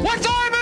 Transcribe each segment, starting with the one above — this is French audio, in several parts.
What time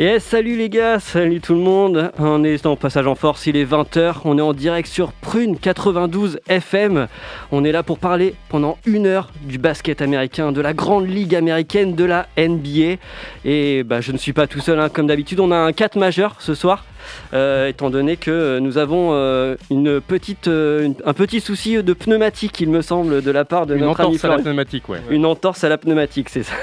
Yes, salut les gars, salut tout le monde. On est en passage en force, il est 20h. On est en direct sur Prune 92 FM. On est là pour parler pendant une heure du basket américain, de la grande ligue américaine, de la NBA. Et bah, je ne suis pas tout seul, hein. comme d'habitude. On a un 4 majeur ce soir. euh, étant donné que nous avons euh, une petite, euh, une- un petit souci de pneumatique, il me semble, de la part de Une notre ami entorse à la pneumatique, ouais. Une entorse à la pneumatique, c'est ça.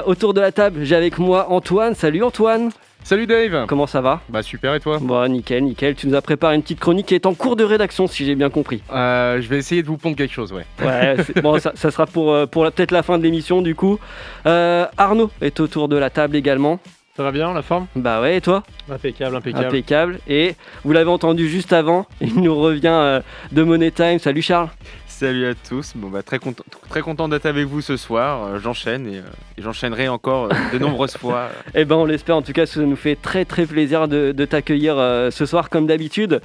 Autour de la table, j'ai avec moi Antoine. Salut Antoine, Salut Dave comment ça va Bah super et toi Bon, nickel, nickel. Tu nous as préparé une petite chronique qui est en cours de rédaction, si j'ai bien compris. Euh, Je vais essayer de vous pondre quelque chose, ouais. Ouais, bon, ça, ça sera pour, euh, pour peut-être la fin de l'émission, du coup. Euh, Arnaud est autour de la table également. Ça va bien la forme? Bah ouais, et toi? Impeccable, impeccable. Impeccable. Et vous l'avez entendu juste avant, il nous revient euh, de Money Time. Salut Charles. Salut à tous, bon bah très content, très content d'être avec vous ce soir. Euh, j'enchaîne et, euh, et j'enchaînerai encore euh, de nombreuses fois. Eh ben on l'espère en tout cas, ça nous fait très très plaisir de, de t'accueillir euh, ce soir comme d'habitude.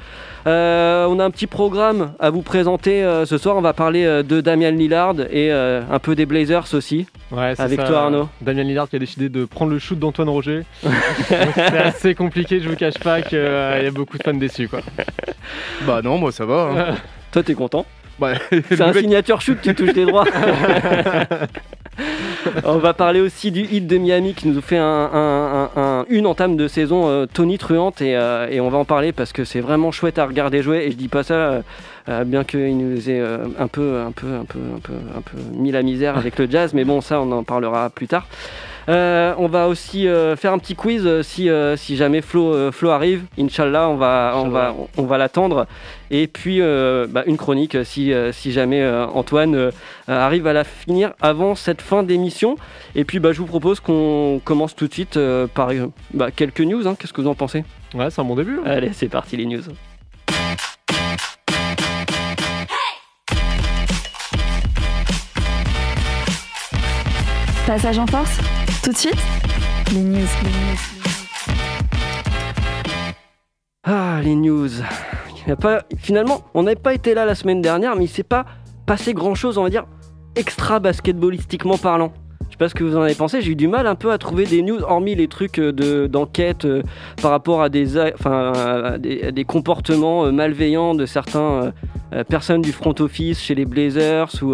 Euh, on a un petit programme à vous présenter euh, ce soir, on va parler euh, de Damian Lillard et euh, un peu des Blazers aussi. Ouais, c'est Avec ça, toi, Arnaud. Damien Lillard qui a décidé de prendre le shoot d'Antoine Roger. Donc, c'est assez compliqué, je vous cache pas qu'il y a beaucoup de fans déçus quoi. Bah non, moi ça va. hein. Toi t'es content Bah, C'est un mec- signature shoot, tu touches tes droits. On va parler aussi du hit de Miami qui nous fait un- un- un- un- une entame de saison euh, tonitruante et, euh, et on va en parler parce que c'est vraiment chouette à regarder jouer et je dis pas ça euh, bien qu'il nous ait euh, un peu, un peu, un peu, un peu, un peu mis la misère avec le jazz, mais bon ça on en parlera plus tard. Euh, on va aussi euh, faire un petit quiz euh, si, si jamais Flo, Flo arrive. Inch'Allah, on va, on va, on va l'attendre. Et puis bah, une chronique si, si jamais Antoine arrive à la finir avant cette fin d'émission. Et puis bah, je vous propose qu'on commence tout de suite par bah, quelques news. hein. Qu'est-ce que vous en pensez? Ouais, c'est un bon début. hein. Allez, c'est parti les news. Passage en Force, tout de suite, les news. Ah, les news. Il a pas... Finalement, on n'avait pas été là la semaine dernière, mais il s'est pas passé grand-chose, on va dire, extra basketballistiquement parlant. Je sais pas ce que vous en avez pensé, j'ai eu du mal un peu à trouver des news, hormis les trucs euh, de- d'enquête euh, par rapport à des, comportements euh, malveillants de certains euh, personnes du front office chez les Blazers ou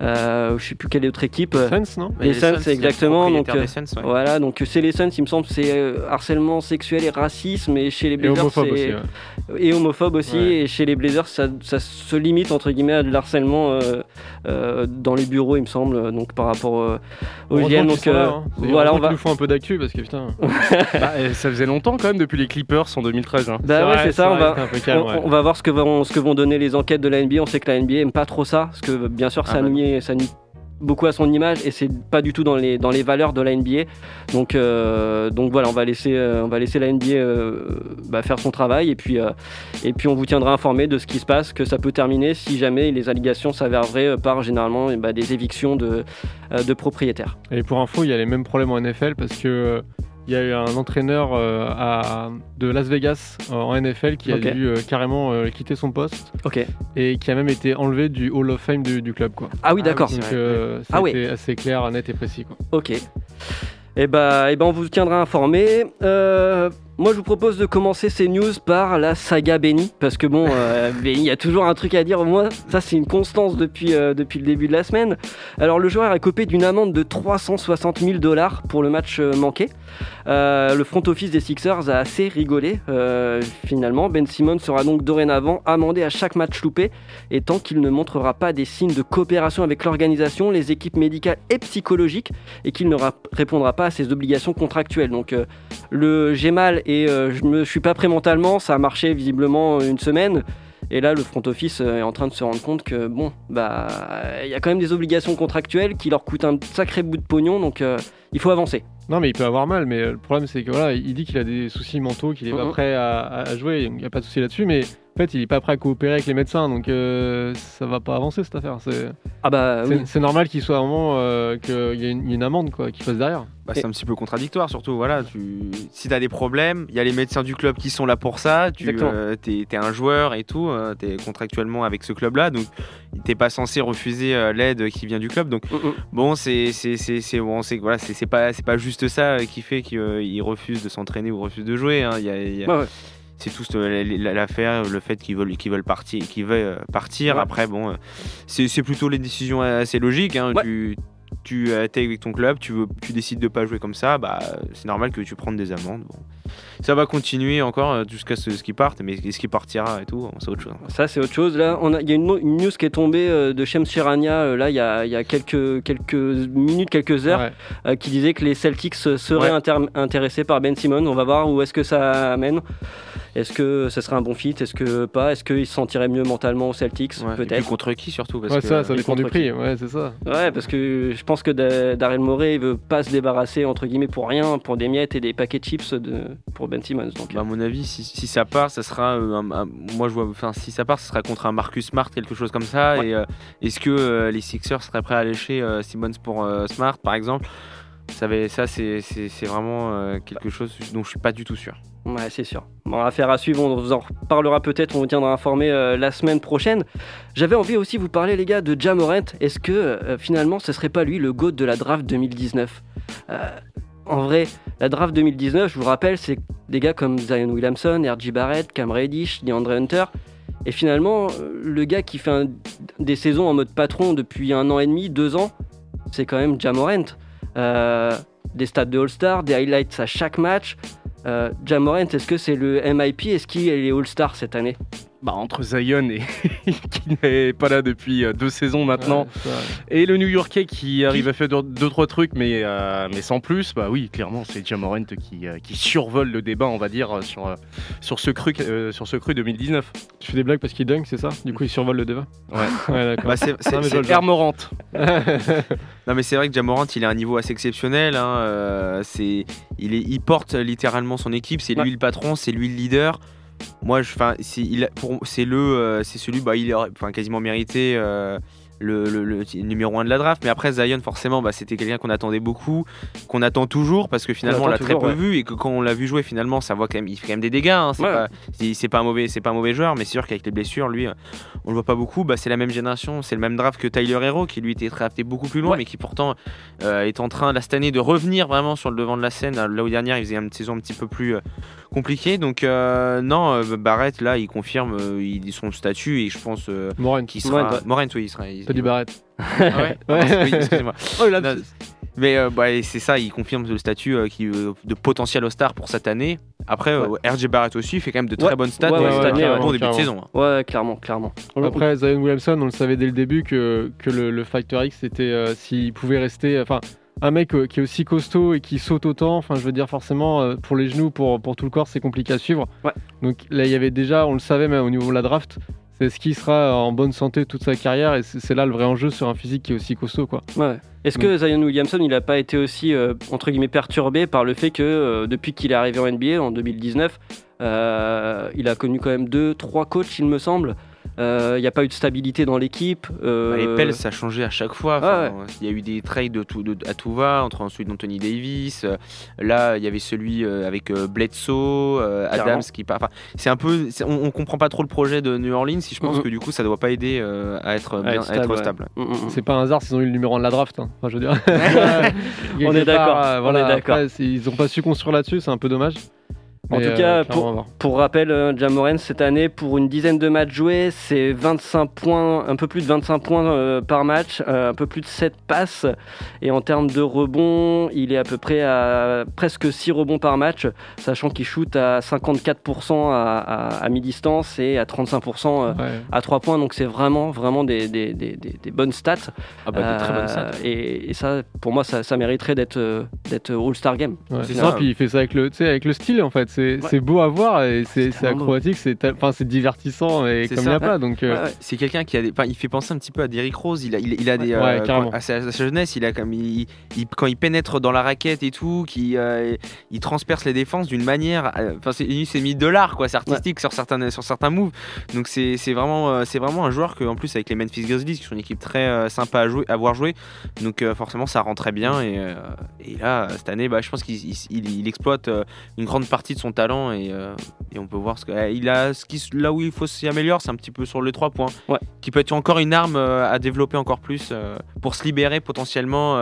euh, euh, je sais plus quelle autre équipe. euh, Suns, non Les Suns, c'est exactement, donc, euh, Suns, ouais. Voilà, donc c'est les Suns, il me semble, c'est euh, harcèlement sexuel et racisme, et chez les Et Blazers, homophobe c'est- aussi. ouais. et homophobe aussi. Ouais. Et chez les Blazers, ça, ça se limite entre guillemets à de l'harcèlement euh, euh, dans les bureaux, il me semble, donc par rapport euh, aux qu'ils Donc là, euh, hein. C'est voilà, on va. nous font un peu d'actu parce que putain. Bah, ça faisait longtemps quand même depuis les Clippers en 2013. hein. Bah ouais, c'est ça. On va, c'était un peu calme, on, ouais. on va voir ce que vont, ce que vont donner les enquêtes de la NBA. On sait que la NBA aime pas trop ça, parce que bien sûr, ça Ah ça nuit beaucoup à son image et c'est pas du tout dans les, dans les valeurs de la NBA. Donc, euh, donc voilà, on va laisser, euh, on va laisser la NBA euh, faire son travail et puis, et puis on vous tiendra informé de ce qui se passe, que ça peut terminer si jamais les allégations s'avèrent vraies par généralement eh bah, des évictions de, de propriétaires. Et pour info, il y a les mêmes problèmes en NFL parce que il y a eu un entraîneur euh, à- de Las Vegas euh, en NFL qui a dû euh, carrément euh, quitter son poste Ok. et qui a même été enlevé du Hall of Fame du, du club quoi. Ah oui, d'accord. Euh, Ah oui. c'était assez clair, net et précis quoi. Ok. Et bah, eh ben, on vous tiendra informé. Moi, je vous propose de commencer ces news par la saga Benny, parce que bon, euh, Benny, il y a toujours un truc à dire. Moi, ça, c'est une constance depuis, euh, depuis le début de la semaine. Alors, le joueur est copé d'une amende de 360 000 dollars pour le match euh, manqué. Euh, le front office des Sixers a assez rigolé finalement. Ben Simmons sera donc dorénavant amendé à chaque match loupé et tant qu'il ne montrera pas des signes de coopération avec l'organisation, les équipes médicales et psychologiques et qu'il ne répondra pas à ses obligations contractuelles. Donc le j'ai mal et euh, je me suis pas prêt mentalement, ça a marché visiblement une semaine. Et là, le front office euh, est en train de se rendre compte que bon, bah, il y a quand même des obligations contractuelles qui leur coûtent un sacré bout de pognon, donc euh, il faut avancer. Non, mais il peut avoir mal, mais euh, le problème c'est que voilà, il dit qu'il a des soucis mentaux, qu'il est pas prêt à, à jouer, il n'y a pas de souci là-dessus, mais en fait, il est pas prêt à coopérer avec les médecins, donc euh, ça va pas avancer cette affaire. C'est Ah bah oui. normal qu'il soit à un moment euh, qu'il y, ait une- amende quoi, qui passe derrière. Bah, c'est un petit peu contradictoire surtout. Voilà, tu... Si tu as des problèmes, il y a les médecins du club qui sont là pour ça. Tu Exactement. es, un joueur et tout. tu es contractuellement avec ce club-là. Donc t'es pas censé refuser euh, l'aide qui vient du club. Donc Mm, mm. bon, c'est c'est- c'est- c'est- bon, c'est voilà, c'est c'est pas, c'est pas juste ça euh, qui fait qu'il refuse de s'entraîner ou refuse de jouer. hein. Il y a- il y a- Ouais, ouais. c'est tout euh, la- l'affaire, le fait qu'ils veulent, qu'ils veulent partir, qu'ils veulent euh, partir. Ouais. Après, bon, euh, c'est c'est plutôt les décisions assez logiques. hein. Ouais. Tu, tu es avec ton club, tu, veux, tu décides de pas jouer comme ça, bah, c'est normal que tu prennes des amendes. Bon. Ça va continuer encore euh, jusqu'à ce, ce qui parte, mais ce qui partira et tout, c'est autre chose. Ça, c'est autre chose. Là, il y a une, news qui est tombée euh, de Shem Shirania, euh, là, il y a, il y a quelques, quelques minutes, quelques heures, Ouais. euh, qui disait que les Celtics euh, seraient Ouais. intéressés par Ben Simmons. On va voir où est-ce que ça amène. Est-ce que ce serait un bon fit? Est-ce que pas? Est-ce qu'il se sentirait mieux mentalement aux Celtics Ouais. Peut-être? contre qui surtout? Parce Ouais, que, ça, ça dépend du contre prix, ouais, c'est ça. Ouais, parce que je pense que Da- Daryl Morey il veut pas se débarrasser entre guillemets pour rien, pour des miettes et des paquets de chips de, pour Ben Simmons. Donc, Bah, à mon avis, si, si ça part, ça sera. euh, un- un- moi, je vois. Enfin, si ça part, ça sera contre un Marcus Smart, quelque chose comme ça. Ouais. Et euh, est-ce que euh, les Sixers seraient prêts à lâcher euh, Simmons pour euh, Smart, par exemple? Ça, ça c'est vraiment quelque chose dont je suis pas du tout sûr. Ouais, c'est sûr. Bon, affaire à suivre, on vous en reparlera peut-être, on vous tiendra informé euh, la semaine prochaine. J'avais envie aussi de vous parler, les gars, de Jamorant. Est-ce que euh, finalement ce serait pas lui le GOAT de la draft 2019 Euh, En vrai, la draft 2019, je vous rappelle, c'est des gars comme Zion Williamson, R.J. Barrett, Cam Reddish, DeAndre Hunter. Et finalement, le gars qui fait des saisons en mode patron depuis un an et demi, deux ans, c'est quand même Jamorant. Des stats de All-Star, des highlights à chaque match. Euh, Jamorant, est-ce que c'est le MIP Est-ce qu'il est All-Star cette année? Bah, entre Zion et qui n'est pas là depuis euh, deux saisons maintenant, Ouais, et le New Yorkais qui arrive à faire deux, deux, trois trucs, mais, euh, mais sans plus, bah oui, clairement, c'est Jamorant qui, euh, qui survole le débat, on va dire, sur, sur, ce, cru, euh, sur ce cru 2019. Tu fais des blagues parce qu'il dunk, c'est ça? Du coup, il survole le débat? Ouais. Ouais, d'accord. Bah, c'est- c'est- Non, mais c'est-. Non mais vrai que Jamorant il a un niveau assez exceptionnel. hein, euh, c'est, il, est, il porte littéralement son équipe. C'est Ouais. lui le patron, c'est lui le leader. Moi, je, c'est, c'est le, euh, c'est celui, bah, il enfin, quasiment mérité. Le, le- le numéro 1 de la draft. Mais après Zion forcément bah, c'était quelqu'un qu'on attendait beaucoup qu'on attend toujours parce que finalement on, l'a très peu ouais. vu. Et que quand on l'a vu jouer finalement ça voit quand même il fait quand même des dégâts hein, c'est, Ouais. pas, c'est, c'est pas un mauvais c'est pas un mauvais joueur. Mais c'est sûr qu'avec les blessures lui on le voit pas beaucoup. Bah, c'est la même génération c'est le même draft que Tyler Hero qui lui était drafté beaucoup plus loin Ouais. mais qui pourtant euh, est en train là cette année de revenir vraiment sur le devant de la scène. Là où dernière il faisait une saison un petit peu plus euh, compliquée. Donc euh, non Barrett là il confirme il, son statut. Et je pense qu'il sera. Morant oui il sera dit Barrett. Ah ouais, Ouais. oui, excusez-moi Oh, il a Non, mais euh, bah, c'est ça, il confirme le statut euh, qui, euh, de potentiel All-Star pour cette année. Après, euh, RJ Barrett aussi fait quand même de très Ouais. bonnes stats Ouais, ouais, un bon ouais, début de saison. hein. Ouais, clairement, clairement. Après, Zion Williamson, on le savait dès le début que, que le, le Factor X, c'était euh, s'il pouvait rester. Enfin, un mec euh, qui est aussi costaud et qui saute autant, enfin, je veux dire, forcément, euh, pour les genoux, pour, pour tout le corps, c'est compliqué à suivre. Ouais. Donc là, il y avait déjà, on le savait même au niveau de la draft, c'est ce qui sera en bonne santé toute sa carrière et c'est c'est là le vrai enjeu sur un physique qui est aussi costaud, quoi. Ouais. Est-ce que Zion Williamson, il n'a pas été aussi, euh, entre guillemets, perturbé par le fait que euh, depuis qu'il est arrivé en NBA en 2019, euh, il a connu quand même deux, trois coachs, il me semble. Euh, Il n'y a pas eu de stabilité dans l'équipe. euh, Bah, les Pels, ça a changé à chaque fois. Enfin, Il y a eu des trades de tout, de- à tout va, entre ensuite d'Anthony Davis. euh, là, il y avait celui euh, avec euh, Bledsoe, euh. Adams qui part. Enfin, c'est un peu, c'est- on, on comprend pas trop le projet de New Orleans. Si je pense que du coup, ça doit pas aider euh, à être bien- être à être stable, stable. Mm, mm. C'est pas un hasard s'ils ont eu le numéro 1 de la draft. hein. Enfin, je veux dire. On est part, d'accord, euh, on voilà, est d'accord. après, c'est- ils ont pas su construire là-dessus, c'est un peu dommage. En tout euh, cas, pour, rappel, euh, Jamoran, cette année, pour une dizaine de matchs joués, c'est 25 points, un peu plus de 25 points euh, par match, un peu plus de 7 passes. Et en termes de rebonds, il est à peu près à presque 6 rebonds par match, sachant qu'il shoot à 54% à, à- à mi-distance et à 35% euh, Ouais. à 3 points. Donc c'est vraiment, vraiment des, des- des- des- des bonnes stats. Ah bah, très. Et, et ça, pour moi, ça, ça mériterait d'être All-Star Game. Ouais, C'est. Puis il fait ça avec le, avec le style en fait. C'est beau à voir et c'est acrobatique, c'est tel- enfin c'est divertissant et C'est comme ça. il n'y a pas. Donc euh, Ouais. C'est quelqu'un qui a des... il fait penser un petit peu à Derrick Rose. Il a, il, il a des. Ouais, euh, quand- à, sa, à sa jeunesse, il a comme. Il, il- quand il pénètre dans la raquette et tout, qui, euh, il transperce les défenses d'une manière. euh, Enfin, c'est mis de l'art, quoi. C'est artistique sur, certains, sur certains moves. Donc, c'est vraiment, c'est vraiment un joueur que, en plus, avec les Memphis Grizzlies, qui sont une équipe très sympa à, jouer, à voir jouer. Donc, forcément, ça rend très bien. Et, et là, cette année, bah, je pense qu'il il, il- il exploite une grande partie de son talent. Et, euh, et on peut voir ce que. euh, il a, ce qui, là où il faut s'y améliorer, c'est un petit peu sur le 3 points Ouais. qui peut être encore une arme euh, à développer encore plus euh, pour se libérer potentiellement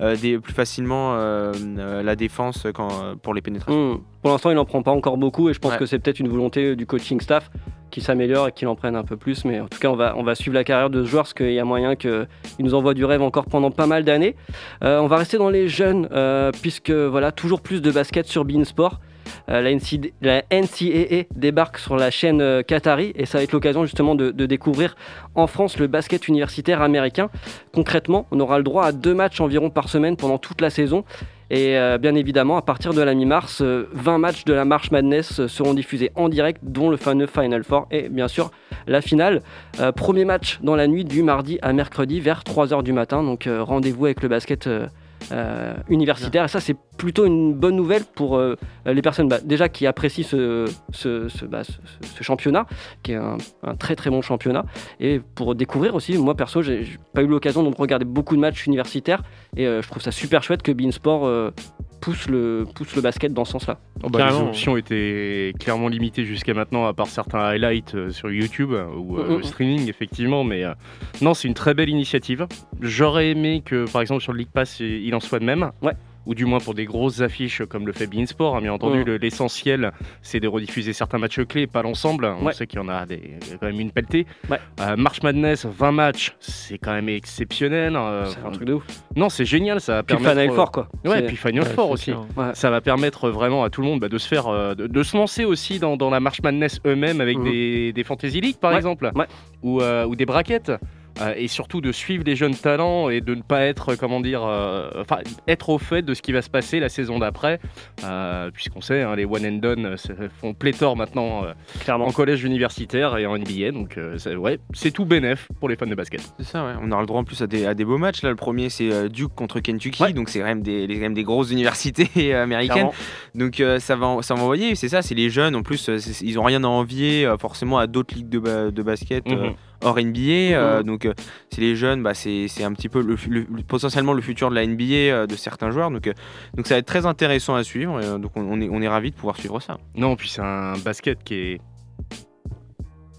des, plus facilement la défense quand, pour les pénétrations. Hmm. Pour l'instant, il n'en prend pas encore beaucoup et je pense Ouais. que c'est peut-être une volonté du coaching staff qui s'améliore et qu'il en prenne un peu plus. Mais en tout cas, on va, on va suivre la carrière de ce joueur parce qu'il y a moyen qu'il nous envoie du rêve encore pendant pas mal d'années. On va rester dans les jeunes puisque voilà, toujours plus de basket sur Beansport. Euh, la, NCA la NCAA débarque sur la chaîne euh, Qatari et ça va être l'occasion justement de, découvrir en France le basket universitaire américain. Concrètement, on aura le droit à deux matchs environ par semaine pendant toute la saison. Et euh, bien évidemment, à partir de la mi-mars, euh, 20 matchs de la March Madness euh, seront diffusés en direct, dont le fameux Final Four et bien sûr la finale. Euh, premier match dans la nuit du mardi à mercredi vers 3h du matin. Donc euh, rendez-vous avec le basket euh, universitaire. Et ça, c'est plutôt une bonne nouvelle pour euh, les personnes bah, déjà qui apprécient ce, ce, bah, championnat, qui est un, très très bon championnat. Et pour découvrir aussi, moi perso, j'ai pas eu l'occasion de regarder beaucoup de matchs universitaires. Et euh, je trouve ça super chouette que Beansport pousse, le, pousse le basket dans ce sens-là. Oh bah, les options étaient clairement limitées jusqu'à maintenant, à part certains highlights euh, sur YouTube euh, ou euh, Mhm. le streaming, effectivement. Mais euh, non, c'est une très belle initiative. J'aurais aimé que, par exemple, sur le League Pass, il il en soit de même. Ouais. Ou du moins pour des grosses affiches comme le fait Beansport. hein, bien entendu, le- l'essentiel, c'est de rediffuser certains matchs clés, pas l'ensemble. On Ouais. sait qu'il y en a, des, quand même une pelletée. Ouais. Euh, March Madness, 20 matchs, c'est quand même exceptionnel. euh, c'est un truc de ouf. non, c'est génial, ça va Puis permettre. Final Four, quoi. Ouais, puis Final ouais, Four aussi. Ça va permettre vraiment à tout le monde bah, de se faire, euh, de, de se lancer aussi dans, dans la March Madness eux-mêmes avec Mhm. des, des Fantasy League par Ouais, exemple, ouais. ou, euh, ou des braquettes. Euh, et surtout de suivre les jeunes talents et de ne pas être, comment dire, euh, enfin, être au fait de ce qui va se passer la saison d'après, euh, puisqu'on sait, hein, les one and done euh, font pléthore maintenant euh, Clairement. en collège universitaire et en NBA, donc euh, c'est- ouais, c'est tout bénef pour les fans de basket. C'est ça, ouais. On aura le droit en plus à des, à des beaux matchs. Là, le premier, c'est euh, Duke contre Kentucky. Ouais. Donc, c'est quand même des, quand même des grosses universités euh, américaines. Clairement. Donc, euh, ça, va, ça va envoyer. C'est ça, c'est les jeunes. En plus, euh, ils ont rien à envier euh, forcément à d'autres ligues de, ba- de basket. euh, Mhm. Hors NBA. euh, donc, euh, c'est les jeunes, bah, c'est un petit peu le, le- le- potentiellement le futur de la NBA euh, de certains joueurs. Donc, euh, donc, ça va être très intéressant à suivre. et, euh, donc, on, on est, on est ravis de pouvoir suivre ça. Non, puis c'est un basket qui est.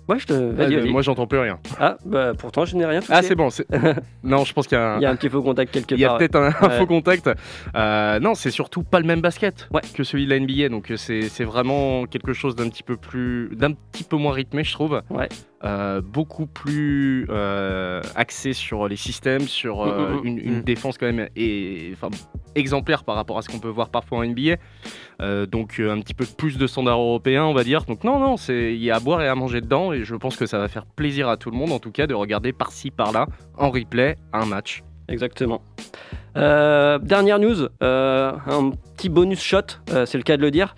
Ouais, je te. Vas-y, vas-y. moi, j'entends plus rien. Ah, bah pourtant, je n'ai rien touché. Ah, c'est bon. c'est- non, je pense qu'il y a un. Il y a un petit faux contact quelque Il y a part. peut-être un, un Ouais. faux contact. Euh, non, c'est surtout pas le même basket Ouais. que celui de la NBA. Donc euh, c'est c'est vraiment quelque chose d'un petit peu plus, d'un petit peu moins rythmé, je trouve. Ouais. Euh, beaucoup plus euh, axé sur les systèmes, sur euh, Mm, mm, mm, une, une défense quand même et, enfin, exemplaire par rapport à ce qu'on peut voir parfois en NBA. Euh, donc euh, un petit peu plus de standards européens, on va dire. Donc non, non, il y a à boire et à manger dedans et je pense que ça va faire plaisir à tout le monde, en tout cas, de regarder par-ci par-là en replay un match. Exactement. Euh, dernière news, un petit bonus shot, c'est le cas de le dire.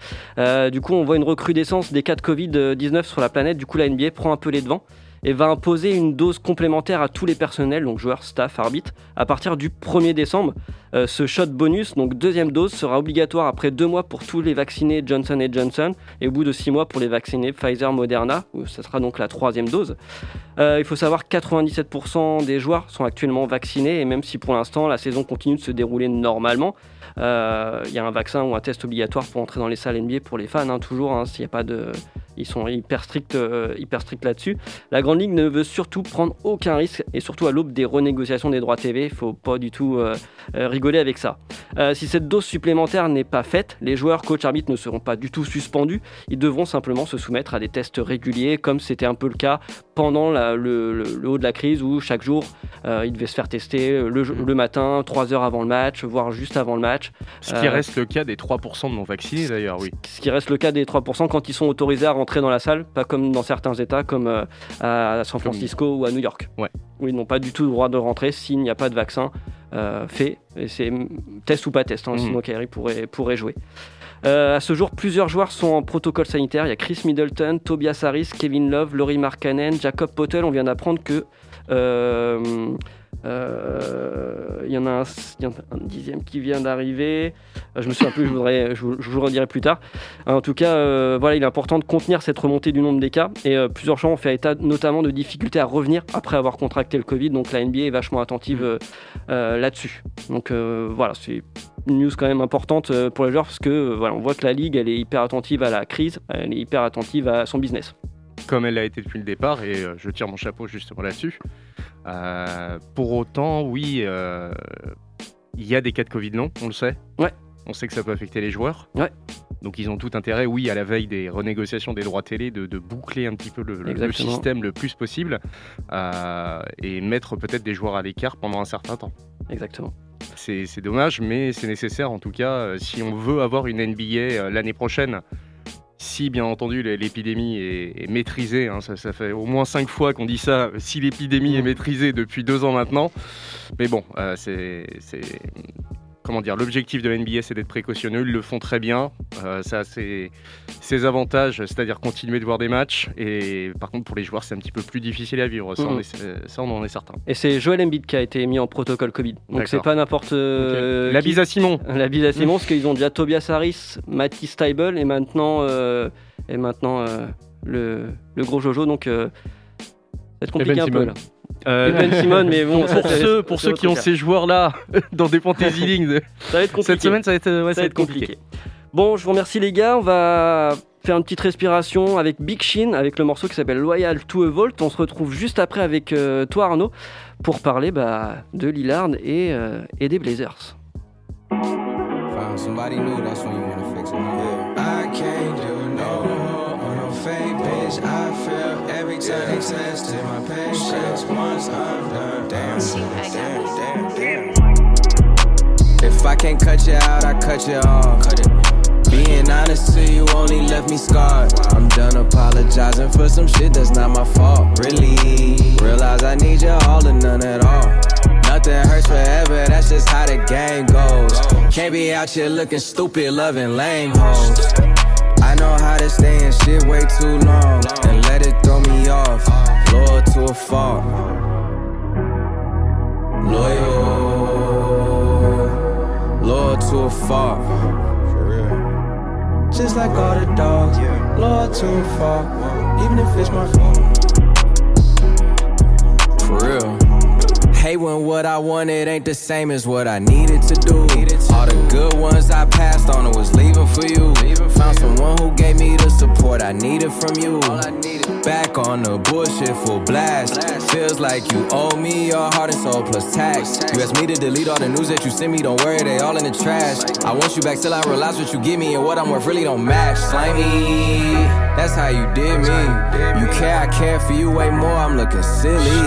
Du coup, on voit une recrudescence des cas de Covid-19 sur la planète. Du coup, la NBA prend un peu les devants et va imposer une dose complémentaire à tous les personnels, donc joueurs, staff, arbitres, à partir du 1er décembre. Euh, ce shot bonus, donc deuxième dose, sera obligatoire après deux mois pour tous les vaccinés Johnson Johnson et au bout de six mois pour les vaccinés Pfizer Moderna, où ce sera donc la troisième dose. Euh, il faut savoir que 97% des joueurs sont actuellement vaccinés et même si pour l'instant la saison continue de se dérouler normalement, euh, il y a un vaccin ou un test obligatoire pour entrer dans les salles NBA pour les fans, hein, toujours, hein, s'il n'y a pas de Ils sont hyper stricts, euh, hyper là-dessus. La Grande Ligue ne veut surtout prendre aucun risque, et surtout à l'aube des renégociations des droits TV, il faut pas du tout euh, euh, rigoler avec ça. Euh, si cette dose supplémentaire n'est pas faite, les joueurs, coach, arbitres ne seront pas du tout suspendus. Ils devront simplement se soumettre à des tests réguliers, comme c'était un peu le cas pendant la- le, le- le haut de la crise, où chaque jour, euh, ils devaient se faire tester le, le matin, 3 heures avant le match, voire juste avant le match. Ce qui Euh, reste le cas des 3% de non vaccinés d'ailleurs, oui. Ce qui reste le cas des 3% quand ils sont autorisés à rentrer dans la salle, pas comme dans certains États comme euh, à San Comme- Francisco ou à New York. Ouais. Où ils n'ont pas du tout le droit de rentrer s'il n'y a pas de vaccin fait. Et c'est test ou pas test, hein, Mhm. sinon Kyrie pourrait, pourrait jouer. Euh, à ce jour, plusieurs joueurs sont en protocole sanitaire. Il y a Chris Middleton, Tobias Harris, Kevin Love, Laurie Markkanen, Jacob Potel. On vient d'apprendre que euh, euh, il y en a un, dixième qui vient d'arriver. Euh, Je me souviens plus, je, vous, vous redirai plus tard. En tout cas, euh, voilà, il est important de contenir cette remontée du nombre des cas. Et euh, plusieurs gens ont fait état notamment de difficultés à revenir après avoir contracté le Covid. Donc la NBA est vachement attentive euh, euh, là-dessus. Donc euh, voilà, c'est une news quand même importante euh, pour les joueurs parce que euh, voilà, on voit que la ligue elle est hyper attentive à la crise, elle est hyper attentive à son business. Comme elle l'a été depuis le départ, et euh, je tire mon chapeau justement là-dessus. Euh, pour autant, oui, euh, il y a des cas de Covid long, on le sait. Ouais. On sait que ça peut affecter les joueurs. Ouais. Donc ils ont tout intérêt, oui, à la veille des renégociations des droits télé, de, de boucler un petit peu le, système le plus possible euh, et mettre peut-être des joueurs à l'écart pendant un certain temps. Exactement. C'est dommage, mais c'est nécessaire en tout cas si on veut avoir une NBA l'année prochaine. Si bien entendu l'é- l'épidémie est, est maîtrisée, hein, ça, ça fait au moins cinq fois qu'on dit ça, si l'épidémie est maîtrisée depuis deux ans maintenant. Mais bon, euh, c'est. C'est- Comment dire, l'objectif de la NBA c'est d'être précautionneux, ils le font très bien. Euh, ça c'est ses avantages, c'est-à-dire continuer de voir des matchs. Et par contre pour les joueurs c'est un petit peu plus difficile à vivre, ça, on, Mhm. est, ça on en est certain. Et c'est Joel Embiid qui a été mis en protocole Covid. Donc c'est pas n'importe. euh, La bise à Simon La bise à Simon, parce qu'ils ont déjà Tobias Harris, Matty Steibel et maintenant, euh, et maintenant euh, le, le gros Jojo. Donc euh, ça va être compliqué Ben un peu là. Euh, Et Ben Simmons, mais bon, pour, ça, pour c'est- ceux, pour ceux qui ont ces joueurs-là dans des fantasy leagues ça va être compliqué. cette semaine, ça va être, ouais, ça va être compliqué. Bon, je vous remercie les gars. On va faire une petite respiration avec Big Shin, avec le morceau qui s'appelle Loyal to a Vault. On se retrouve juste après avec euh, toi Arnaud pour parler bah, de Lillard et, euh, et des Blazers. Found somebody new, that's when you wanna fix it. Yeah. I can't do no more on no fake bitch. I feel every time they tested my patience. Once I'm done, damn, damn, damn, damn. If I can't cut you out, I cut you off. Cut it. Being honest to you only left me scarred. I'm done apologizing for some shit that's not my fault. Really, realize I need you all or none at all. Nothing hurts forever, that's just how the game goes. Can't be out here looking stupid, loving lame hoes. Know how to stay in shit way too long and let it throw me off. Loyal to a fault. Loyal, loyal to a fault. Just like all the dogs, loyal to a fault. Even if it's my fault. Hate when what I wanted ain't the same as what I needed to do. All the good ones I passed on, I was leaving for you. Found someone who gave me the support I needed from you. Back on the bullshit full blast. Feels like you owe me your heart and soul plus tax. You asked me to delete all the news that you sent me, don't worry, they all in the trash. I want you back till I realize what you give me and what I'm worth really don't match. Slimy, that's how you did me. You care, I care for you way more, I'm looking silly.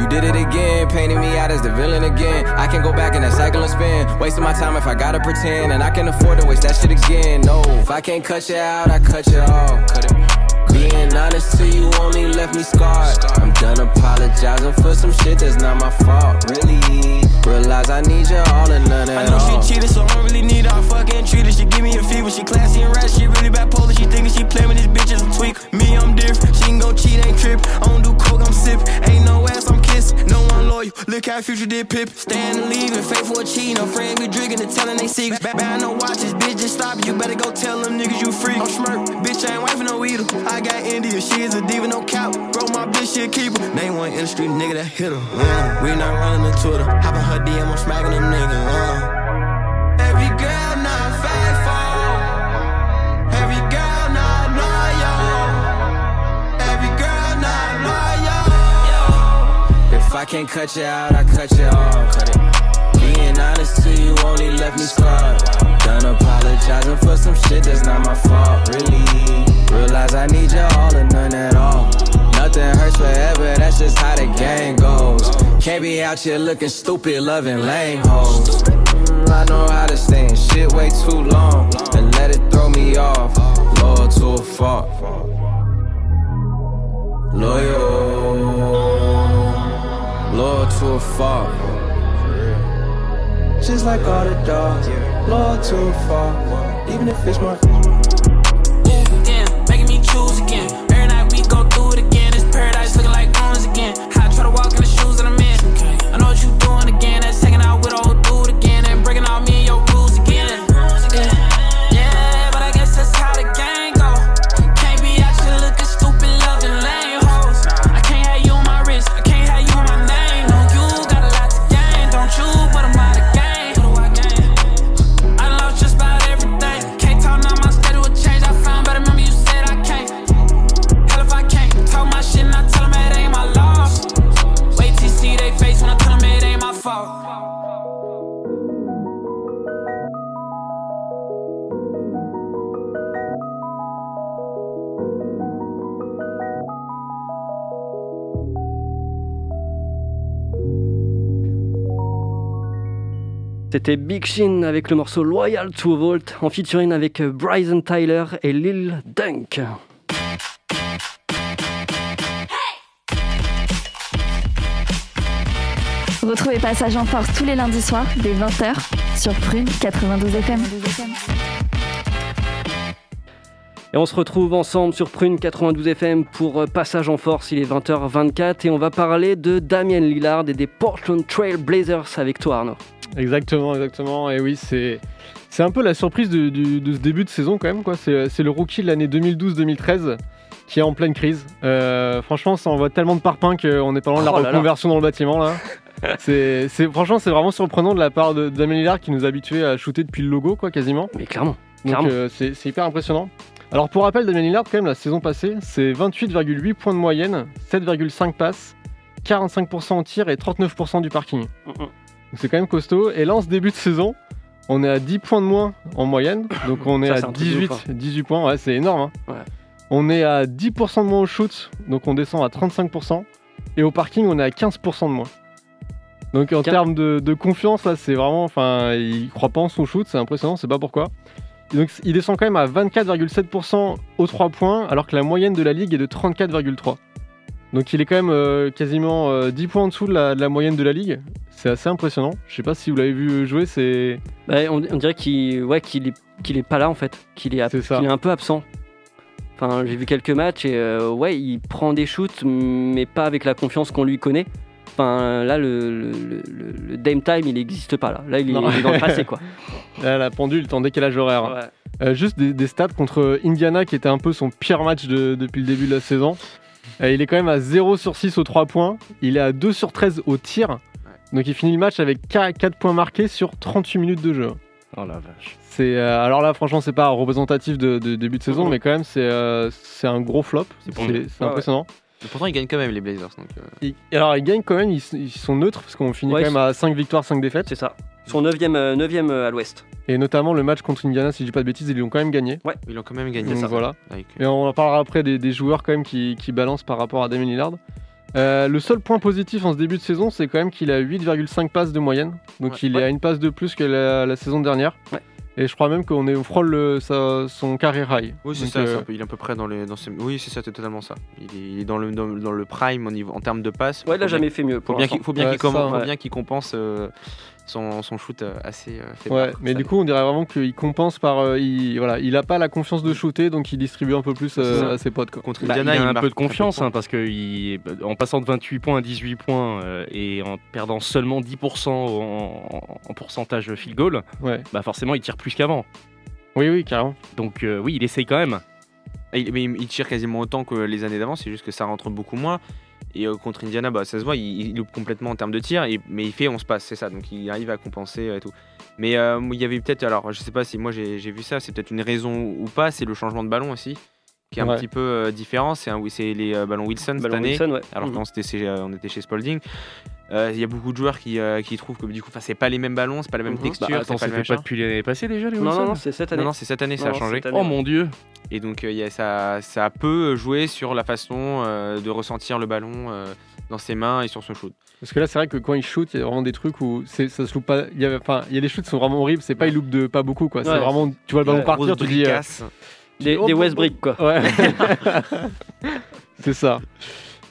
You did it again, painting me out as the villain again. I can't go back in that cycle and spin. Wasting my time if I gotta pretend, and I can afford to waste that shit again. No, if I can't cut you out, I cut you off. Cut it. Being honest to you only left me scarred. I'm done apologizing for some shit that's not my fault. Really, realize I need you all and none at all. I know all. she cheated, so I don't really need her. I fucking treat her. She give me a fever. She classy and rad. She really bipolar. She thinking she playing with these bitch is a tweak. Me, I'm different. She ain't gon' cheat, ain't trip. I don't do coke, I'm sip. Ain't no ass, I'm kiss. No one loyal. Look how future did pip. Staying and leaving, faithful or cheating. No friend be drinking and telling they secrets. Bad, bad no watches, bitch, just stop it. You better go tell them niggas you free. I'm smirk, needle. I got India, is a diva, no cap. Bro, my bitch, she a keeper. Name one industry nigga that hit her. Uh, we not running the Twitter. Hopping her DM, I'm smacking them niggas. Uh. Every girl not faithful. Every girl not loyal. Every girl not loyal. If I can't cut you out, I cut you off. Cut it. Being honest to you only left me scarred. Done apologizing for some shit that's not my fault, really. Realize I need you all or none at all. Nothing hurts forever, that's just how the game goes. Can't be out here looking stupid, loving lame hoes. Mm, I know how to stay in shit way too long and let it throw me off. Loyal to a fault. Loyal, loyal to a fault. Just like all the dogs, loyal to a fault. Even if it's my Damn, making me choose again. C'était Big Shin avec le morceau Loyal to a Vault en featuring avec euh, Bryson Tyler et Lil Dunk. Retrouvez Passage en Force tous les lundis soirs dès 20h sur Prune 92 FM. Et on se retrouve ensemble sur Prune 92 FM pour euh, Passage en Force, il est 20h24 et on va parler de Damien Lillard et des Portland Trail Blazers avec toi Arnaud. Exactement, exactement. Et oui, c'est c'est un peu la surprise de, ce début de saison quand même. quoi. C'est c'est le rookie de l'année 2012-2013 qui est en pleine crise. Euh, franchement, ça envoie tellement de parpaings qu'on est pas loin de la Oh là là. reconversion dans le bâtiment là. c'est c'est- franchement, c'est vraiment surprenant de la part de Damien Lillard qui nous a habitués à shooter depuis le logo, quoi, quasiment. Mais clairement, Donc clairement. euh, c'est c'est hyper impressionnant. Alors pour rappel, Damien Lillard, quand même, la saison passée, c'est 28,8 points de moyenne, 7,5 passes, 45% en tir et 39% du parking. Mm, mm. C'est quand même costaud. Et là, en ce début de saison, on est à 10 points de moins en moyenne. Donc on est Ça, à c'est un truc de 18, ouf, hein. 18 points. Ouais, c'est énorme. hein. Ouais. On est à 10% de moins au shoot. Donc on descend à 35%. Et au parking, on est à 15% de moins. Donc en termes de, de confiance, là, c'est vraiment. Enfin, il croit pas en son shoot. C'est impressionnant. C'est pas pourquoi. Et Donc il descend quand même à 24,7% aux 3 points. Alors que la moyenne de la ligue est de 34,3%. Donc il est quand même euh, quasiment euh, 10 points en dessous de la, de la moyenne de la ligue. C'est assez impressionnant. Je sais pas si vous l'avez vu jouer, c'est Bah, on, on dirait qu'il ouais, qu'il est, qu'il est pas là en fait, qu'il est, ab- C'est ça. qu'il est un peu absent. Enfin, j'ai vu quelques matchs et euh, ouais, il prend des shoots, mais pas avec la confiance qu'on lui connaît. Enfin, là, le, le, le- le Dame Time, il n'existe pas là. Là, il est, il est dans le passé quoi. là, la pendule est en décalage horaire. hein. Ouais. Euh, juste des, des stats contre Indiana qui était un peu son pire match de- depuis le début de la saison. Euh, il est quand même à 0 sur 6 aux 3 points. Il est à 2 sur 13 au tir. Donc il finit le match avec 4 points marqués sur 38 minutes de jeu. Oh la vache. C'est euh, alors là franchement c'est pas représentatif de, de début de saison mais quand même c'est euh, c'est un gros flop. C'est Ouais, impressionnant. Pourtant, ils gagnent quand même les Blazers. Donc, euh, Ils- alors ils gagnent quand même, ils, ils sont neutres parce qu'on finit Ouais, quand ils même à 5 victoires, 5 défaites. C'est ça. Son 9ème, à l'ouest. Et notamment le match contre Indiana, si je dis pas de bêtises, ils l'ont quand même gagné. ils ont quand même gagné Donc ça. voilà. Avec- Et on en parlera après des, des joueurs quand même qui, qui balancent par rapport à Damien Lillard. Euh, le seul point positif en ce début de saison, c'est quand même qu'il a 8,5 passes de moyenne. Donc Ouais. il est à une passe de plus que la, la saison dernière. Ouais. Et je crois même qu'on est on frôle le- sa- son carrière high. Oui, c'est ça, euh, c'est un peu- il est à peu près dans les. Dans ses- Oui, c'est ça, c'est totalement ça. Il est, il est dans, le, dans, dans le prime niveau, en termes de passes. Ouais, il a jamais fait mieux. Faut Pour bien l'instant. qu'il faut bien Ouais, qu'il faut ouais. bien qu'il compense euh, son, son shoot euh, assez euh, faible. Ouais, mais du coup, on dirait vraiment qu'il compense par. euh, il, voilà, il a pas la confiance de shooter, donc il distribue un peu plus euh, à ses potes. Quoi. contre Bah, il a un peu de confiance hein, parce que il- en passant de 28 points à 18 points euh, et en perdant seulement 10% en, en- en pourcentage field goal, Ouais. bah forcément il tire plus qu'avant. Oui, oui, carrément. Donc euh, oui, il essaye quand même. Il, mais il tire quasiment autant que les années d'avant, c'est juste que ça rentre beaucoup moins. Et euh, contre Indiana, bah, ça se voit, il, il loupe complètement en termes de tir, et- mais il fait 11 passes, c'est ça, donc il arrive à compenser euh, et tout. Mais euh, il y avait peut-être, alors je sais pas si moi j'ai vu ça, c'est peut-être une raison ou pas, c'est le changement de ballon aussi, qui est un petit peu euh, différent. C'est les euh, ballons Wilson cette Ballon année, Wilson, ouais. alors était, chez- euh, on était chez Spalding. Euh, Il y a beaucoup de joueurs qui, euh, qui trouvent que du coup, enfin, c'est pas les mêmes ballons, c'est pas la même Mhm. texture, Bah, attends, c'est pas le c'était même pas depuis l'année passée déjà, les Non, non, non, c'est cette année. Non, non, c'est cette année, ça Non, a changé. Oh mon dieu Et donc, euh, y a- ça, ça peut jouer sur la façon euh, de ressentir le ballon euh, dans ses mains et sur son shoot. Parce que là, c'est vrai que quand il shoot, il y a vraiment des trucs où c'est- ça se loupe pas. Il y a, enfin, il y a des shoots qui sont vraiment horribles. C'est pas, il loupe de pas beaucoup, quoi. C'est vraiment, tu vois le ballon partir, tu dis. Des, Oh, des Westbrick, quoi. Ouais. c'est ça.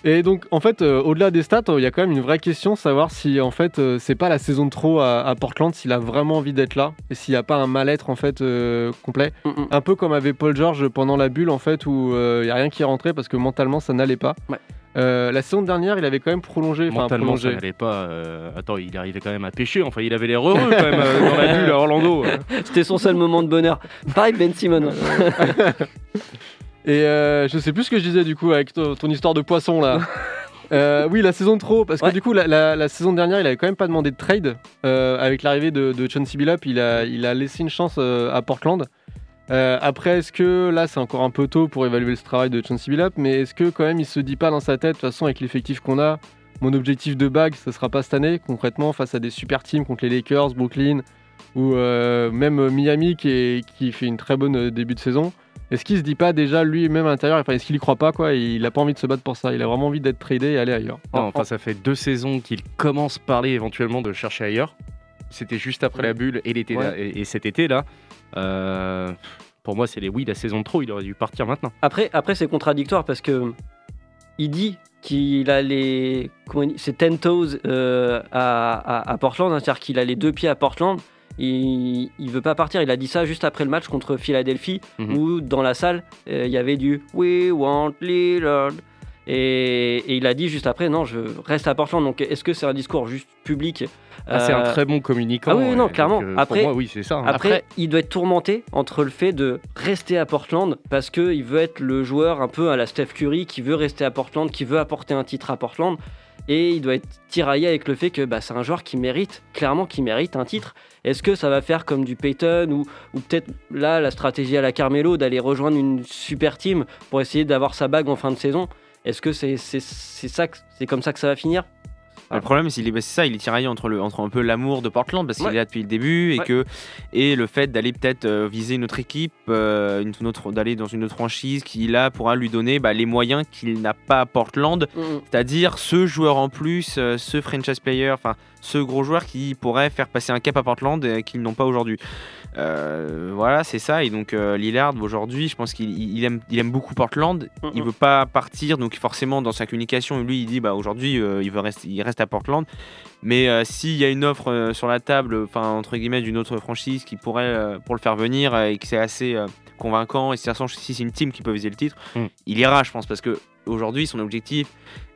Et donc, en fait, euh, au-delà des stats, il y a quand même une vraie question, savoir si, en fait, euh, c'est pas la saison de trop à, à Portland, s'il a vraiment envie d'être là, et s'il n'y a pas un mal-être, en fait, euh, complet. Mm, mm. Un peu comme avait Paul George pendant la bulle, en fait, où euh, il y a rien qui est rentré parce que mentalement, ça n'allait pas. Ouais. Euh, la saison dernière, il avait quand même prolongé. Enfin, Mentalement, ça prolongé. n'allait pas. euh, Attends, il arrivait quand même à pêcher. Enfin, il avait l'air heureux quand même euh, dans la bulle à Orlando. C'était son seul moment de bonheur. Pareil, Ben Simon. Et euh, je sais plus ce que je disais du coup avec ton, ton histoire de poisson là. Euh, oui, la saison de trop, parce que Ouais. du coup, la, la- la saison dernière, il avait quand même pas demandé de trade. Euh, avec l'arrivée de, de Chauncey Billups, il a, il a laissé une chance euh, à Portland. Après, est-ce que là, c'est encore un peu tôt pour évaluer ce travail de Chauncey Billups, mais est-ce que quand même, il se dit pas dans sa tête, de toute façon, avec l'effectif qu'on a, mon objectif de bague, ça sera pas cette année, concrètement, face à des super teams contre les Lakers, Brooklyn, ou même Miami qui, est- qui fait une très bonne début de saison. Est-ce qu'il se dit pas déjà lui-même à l'intérieur, enfin, est-ce qu'il y croit pas quoi Il a pas envie de se battre pour ça, il a vraiment envie d'être tradé et aller ailleurs. Non, enfin, ça fait deux saisons qu'il commence par parler éventuellement de chercher ailleurs. C'était juste après la bulle et, l'été Ouais. là- et, et cet été là. Euh, pour moi, c'est les oui, la saison de trop. Il aurait dû partir maintenant. Après, après c'est contradictoire parce que il dit qu'il a les comment dit, c'est 10 toes euh, à, à- à Portland, hein, c'est-à-dire qu'il a les deux pieds à Portland. Il, il veut pas partir. Il a dit ça juste après le match contre Philadelphie, Mhm. où dans la salle euh, il y avait du We want Lillard. Et, et il a dit juste après non, je reste à Portland. Donc est-ce que c'est un discours juste public Ah, c'est un Euh, très bon communicant. ah oui, ouais, non, donc, clairement. euh, Après- moi, oui, c'est ça. hein. Après, il doit être tourmenté entre le fait de rester à Portland parce qu'il veut être le joueur un peu à la Steph Curry qui veut rester à Portland, qui veut apporter un titre à Portland. Et il doit être tiraillé avec le fait que bah, c'est un joueur qui mérite, clairement qui mérite un titre. Est-ce que ça va faire comme du Peyton ou, ou peut-être là la stratégie à la Carmelo d'aller rejoindre une super team pour essayer d'avoir sa bague en fin de saison? Est-ce que c'est c'est c'est ça que- c'est comme ça que ça va finir? Le problème, c'est qu'il est- bah, c'est ça, il est tiraillé entre, le, entre un peu l'amour de Portland, parce qu'il Ouais. est là depuis le début, et, Ouais. que, et le fait d'aller peut-être euh, viser une autre équipe, euh, une, une autre, d'aller dans une autre franchise qui, là, pourra lui donner bah, les moyens qu'il n'a pas à Portland, c'est-à-dire ce joueur en plus, euh, ce franchise player, enfin, ce gros joueur qui pourrait faire passer un cap à Portland euh, qu'ils n'ont pas aujourd'hui. Euh, voilà, c'est ça. Et donc euh, Lillard aujourd'hui, je pense qu'il il aime, il aime beaucoup Portland. Il Mhm. veut pas partir, donc forcément dans sa communication, lui il dit bah aujourd'hui euh, il veut rester, il reste à Portland. Mais s'il y a une offre sur la table, enfin entre guillemets d'une autre franchise qui pourrait pour le faire venir et que c'est assez convaincant et si c'est une team qui peut viser le titre, Mm. il ira, je pense, parce que aujourd'hui son objectif.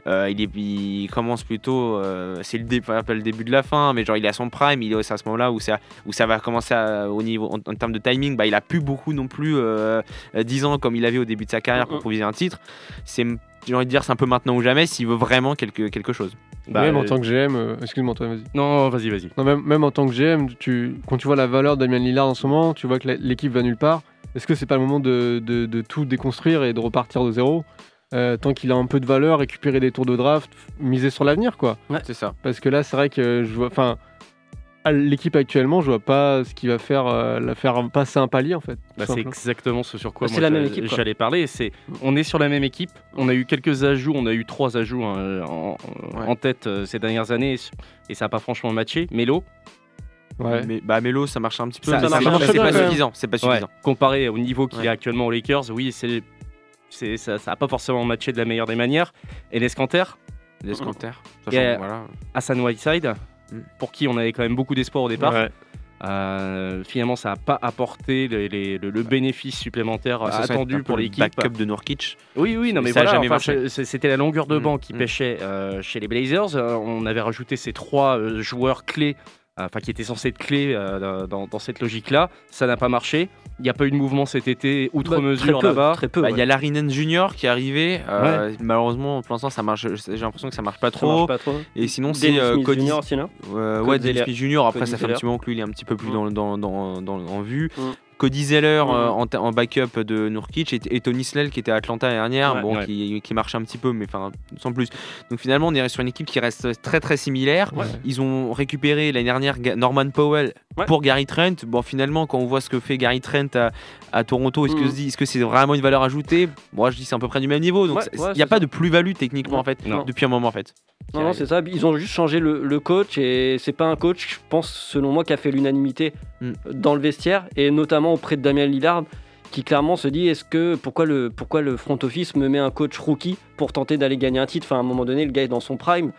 Euh, il, est, il commence plutôt, euh, c'est le, dé- pas le début de la fin, mais genre il est à son prime, il est aussi à ce moment-là où ça, où ça va commencer à- au niveau en, en termes de timing, bah, il a plus beaucoup non plus euh, euh, 10 ans comme il avait au début de sa carrière pour viser un titre. C'est, j'ai envie de dire, c'est un peu maintenant ou jamais s'il veut vraiment quelque, quelque chose. Bah, même en tant que GM, euh, excuse-moi, toi, vas-y. Non, vas-y, vas-y. Non, même, même en tant que GM, tu, quand tu vois la valeur de Damien Lillard en ce moment, tu vois que l'équipe va nulle part. Est-ce que c'est pas le moment de, de- de tout déconstruire et de repartir de zéro? Euh, Tant qu'il a un peu de valeur, récupérer des tours de draft, miser sur l'avenir, quoi. C'est ça. Parce que là, c'est vrai que je vois. Enfin, l'équipe actuellement, je vois pas ce qui va faire euh, la faire passer un palier, en fait. Bah, c'est exactement ce sur quoi Bah, moi, c'est la j'a- même équipe, quoi. j'allais parler. C'est, on est sur la même équipe. On a eu quelques ajouts. On a eu trois ajouts hein, en, en tête euh, ces dernières années et ça n'a pas franchement matché. Mélo, Ouais. Mais bah Melo, ça marche un petit peu. Ça- ça c'est- marche c'est pas suffisant. C'est pas ouais, suffisant. comparé au niveau qu'il Ouais. est actuellement aux Lakers, oui, c'est, c'est, ça n'a pas forcément matché de la meilleure des manières. Et l'escanter, L'escanter. Euh, voilà. Hassan Whiteside, Mm. pour qui on avait quand même beaucoup d'espoir au départ. Ouais. Euh, finalement, ça n'a pas apporté les- les- le, le bénéfice supplémentaire Ça, un attendu pour l'équipe. Backup de Nurkic. Oui, oui, non, mais Ça voilà, jamais enfin, c'était la longueur de Mm, banc qui mm. pêchait euh, chez les Blazers. Euh, on avait rajouté ces trois joueurs clés, enfin qui étaient censés être clés dans, dans cette logique-là. Ça n'a pas marché. Il n'y a pas eu de mouvement cet été, outre Bah, mesure là-bas. Très peu. Bah, Il ouais. y a Larinen Junior qui est arrivé. euh, Malheureusement, pour l'instant, ça marche. J'ai l'impression que ça marche pas Ça trop. marche pas trop. Et sinon, c'est euh, Smith Cody. Jr. aussi, non Euh, Cody ouais. Smith Junior. Après, Cody ça fait un petit moment que lui, il est un petit peu plus Mm. dans, dans, dans, dans- en vue. Mm. Cody Zeller Mhm. euh, en, backup de Nurkic et, et Tony Snell qui était à Atlanta l'année dernière, Ouais. bon, Ouais. qui, qui marche un petit peu, mais enfin sans plus. Donc finalement, on est sur une équipe qui reste très très similaire. Ils ont récupéré l'année dernière Norman Powell pour Gary Trent. Bon, finalement, quand on voit ce que fait Gary Trent à, à Toronto, est-ce que Mhm. est-ce que c'est vraiment une valeur ajoutée? Moi, je dis c'est à peu près du même niveau. Donc il n'y a pas ça. de plus-value techniquement en fait Non. depuis un moment en fait. Non, non, c'est ça. Ils ont juste changé le, le coach et c'est pas un coach, je pense, selon moi, qui a fait l'unanimité Mm. dans le vestiaire et notamment auprès de Damien Lillard qui clairement se dit est-ce que pourquoi le pourquoi le front office me met un coach rookie pour tenter d'aller gagner un titre? Enfin à un moment donné le gars est dans son prime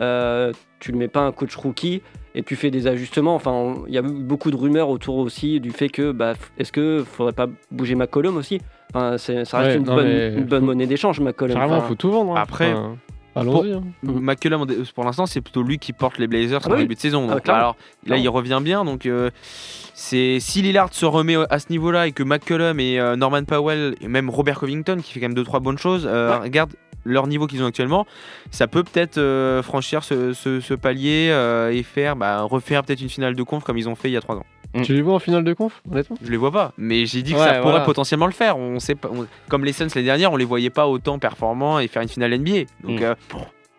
Euh, tu le mets pas un coach rookie et tu fais des ajustements enfin il y a eu beaucoup de rumeurs autour aussi du fait que bah, est-ce que faudrait pas bouger McCollum aussi? Enfin c'est- ça reste Ouais, une, non, bonne, mais une bonne faut- monnaie d'échange McCollum Carrément, Enfin, faut tout vendre. hein. Après, Enfin, allons-y. hein. Mhm. McCullum, dé- pour l'instant, c'est plutôt lui qui porte les Blazers Ah en oui. début de saison. Ah, Donc, clairement. alors là, il revient bien. Donc, euh, c'est si Lillard se remet à ce niveau-là et que McCullum et euh, Norman Powell et même Robert Covington qui fait quand même deux trois bonnes choses, euh, Ouais. regarde leur niveau qu'ils ont actuellement, ça peut peut-être euh, franchir ce, ce- ce palier euh, et faire bah, refaire peut-être une finale de conf comme ils ont fait il y a trois ans. Tu les vois en finale de conf, honnêtement? Je les vois pas, mais j'ai dit que Ouais, ça pourrait voilà. potentiellement le faire. On sait pas, on- comme les Suns l'année dernière, on les voyait pas autant performants et faire une finale NBA. Donc Mm. euh,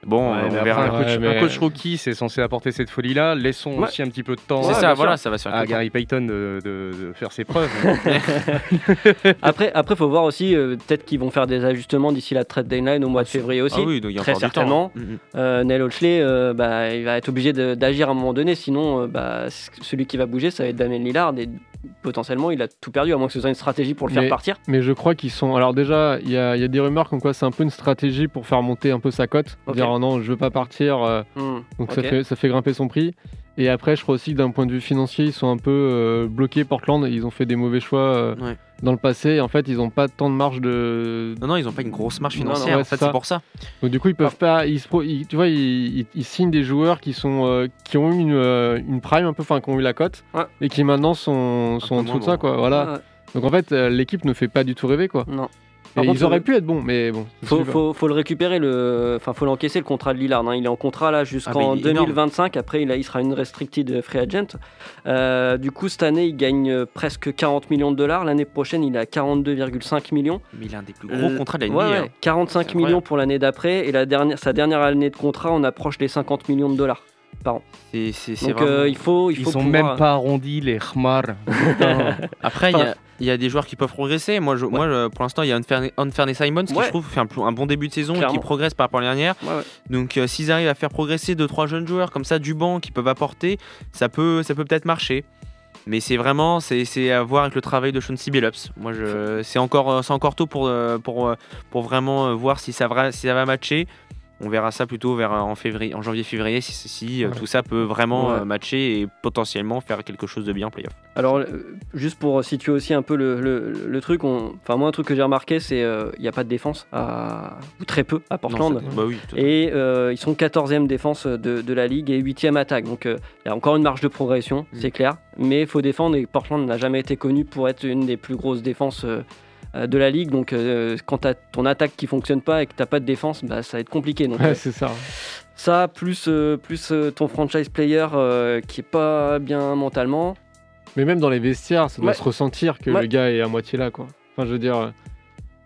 bon, Ouais, on après, verra. un, coach, Ouais, un mais- coach rookie, c'est censé apporter cette folie-là. Laissons Ouais. aussi un petit peu de temps C'est ça, voilà, ça va à temps. Gary Payton de, de- de faire ses preuves. Après, après, faut voir aussi, euh, peut-être qu'ils vont faire des ajustements d'ici la trade deadline au mois de février aussi. Ah oui, donc il y a Très temps, certainement. hein. Mm, mm. Euh, Neil Olchley, euh, bah, il va être obligé de- d'agir à un moment donné, sinon, euh, bah, celui qui va bouger, ça va être Damien Lillard et potentiellement, il a tout perdu, à moins que ce soit une stratégie pour le faire partir. Mais je crois qu'ils sont. Alors, déjà, il y a, il y a des rumeurs comme quoi c'est un peu une stratégie pour faire monter un peu sa cote. Dire oh non, je veux pas partir. euh, Hmm, donc, ça, fait, ça fait grimper son prix. Et après, je crois aussi que d'un point de vue financier, ils sont un peu euh, bloqués. Portland, ils ont fait des mauvais choix euh, Ouais. dans le passé. Et en fait, ils ont pas tant de marge de. Non, non, ils ont pas une grosse marge Non, non, financière. ouais, en fait, c'est pour ça. Donc du coup, ils peuvent pas. Ils, se pro- ils- tu vois, ils, ils- ils signent des joueurs qui sont euh, qui ont eu une, euh, une prime un peu, enfin, qui ont eu la cote Ouais. et qui maintenant sont, sont en dessous de ça, quoi. Voilà. Ouais, ouais. Donc en fait, euh, l'équipe ne fait pas du tout rêver, quoi. Non. Par ils auraient pu être bons, mais bon. Faut, faut, faut le récupérer, le... enfin faut l'encaisser le contrat de Lillard. hein. Il est en contrat là jusqu'en Ah, mais il est énorme. 2025. Après, il, a- il sera une restricted free agent. Euh, du coup, cette année, il gagne euh, presque 40 millions de dollars. L'année prochaine, il a 42,5 millions. Mais il a un des plus gros Euh, contrats de la ouais, NBA. ouais, hein. 45 C'est millions incroyable. pour l'année d'après. Et la dernière, sa dernière année de contrat, on approche les 50 millions de dollars. C'est- c'est Donc vraiment- euh, il faut, il Ils faut sont pouvoir- même pas arrondis, les Khmar. Après, il y a- il y, a des joueurs qui peuvent progresser. Moi, je, moi je- pour l'instant, il y a Anferne Simons qui, Ouais. je trouve, fait un, un bon début de saison et qui progresse par rapport à l'année dernière. Ouais. Donc, euh, s'ils arrivent à faire progresser deux trois jeunes joueurs comme ça du banc qui peuvent apporter, ça peut, ça peut peut-être marcher. Mais c'est vraiment, c'est à voir avec le travail de Sean Billups. Moi, je, c'est encore, euh, encore tôt pour, euh, pour, pour vraiment voir si ça va, si ça va matcher. On verra ça plutôt vers euh, en février, en janvier-février, si, si, euh, Ouais. tout ça peut vraiment Ouais. euh, matcher et potentiellement faire quelque chose de bien en playoff. Alors, euh, juste pour situer aussi un peu le, le- le truc, on- enfin moi un truc que j'ai remarqué, c'est qu'il n'y a pas de défense, à... ou très peu à Portland. Non, bah oui. Et euh, ils sont 14e défense de, de la ligue et 8e attaque. Donc euh, il y a encore une marge de progression, Mm. c'est clair. Mais il faut défendre et Portland n'a jamais été connu pour être une des plus grosses défenses euh, euh, de la ligue. Donc euh, quand tu as ton attaque qui fonctionne pas et que tu pas de défense, bah, ça va être compliqué. Donc, Ouais, euh, c'est ça. ça, plus, euh, plus euh, ton franchise player euh, qui est pas bien mentalement. Mais même dans les vestiaires, ça doit Ouais. se ressentir que Ouais. le gars est à moitié là, quoi. Enfin, je veux dire, euh,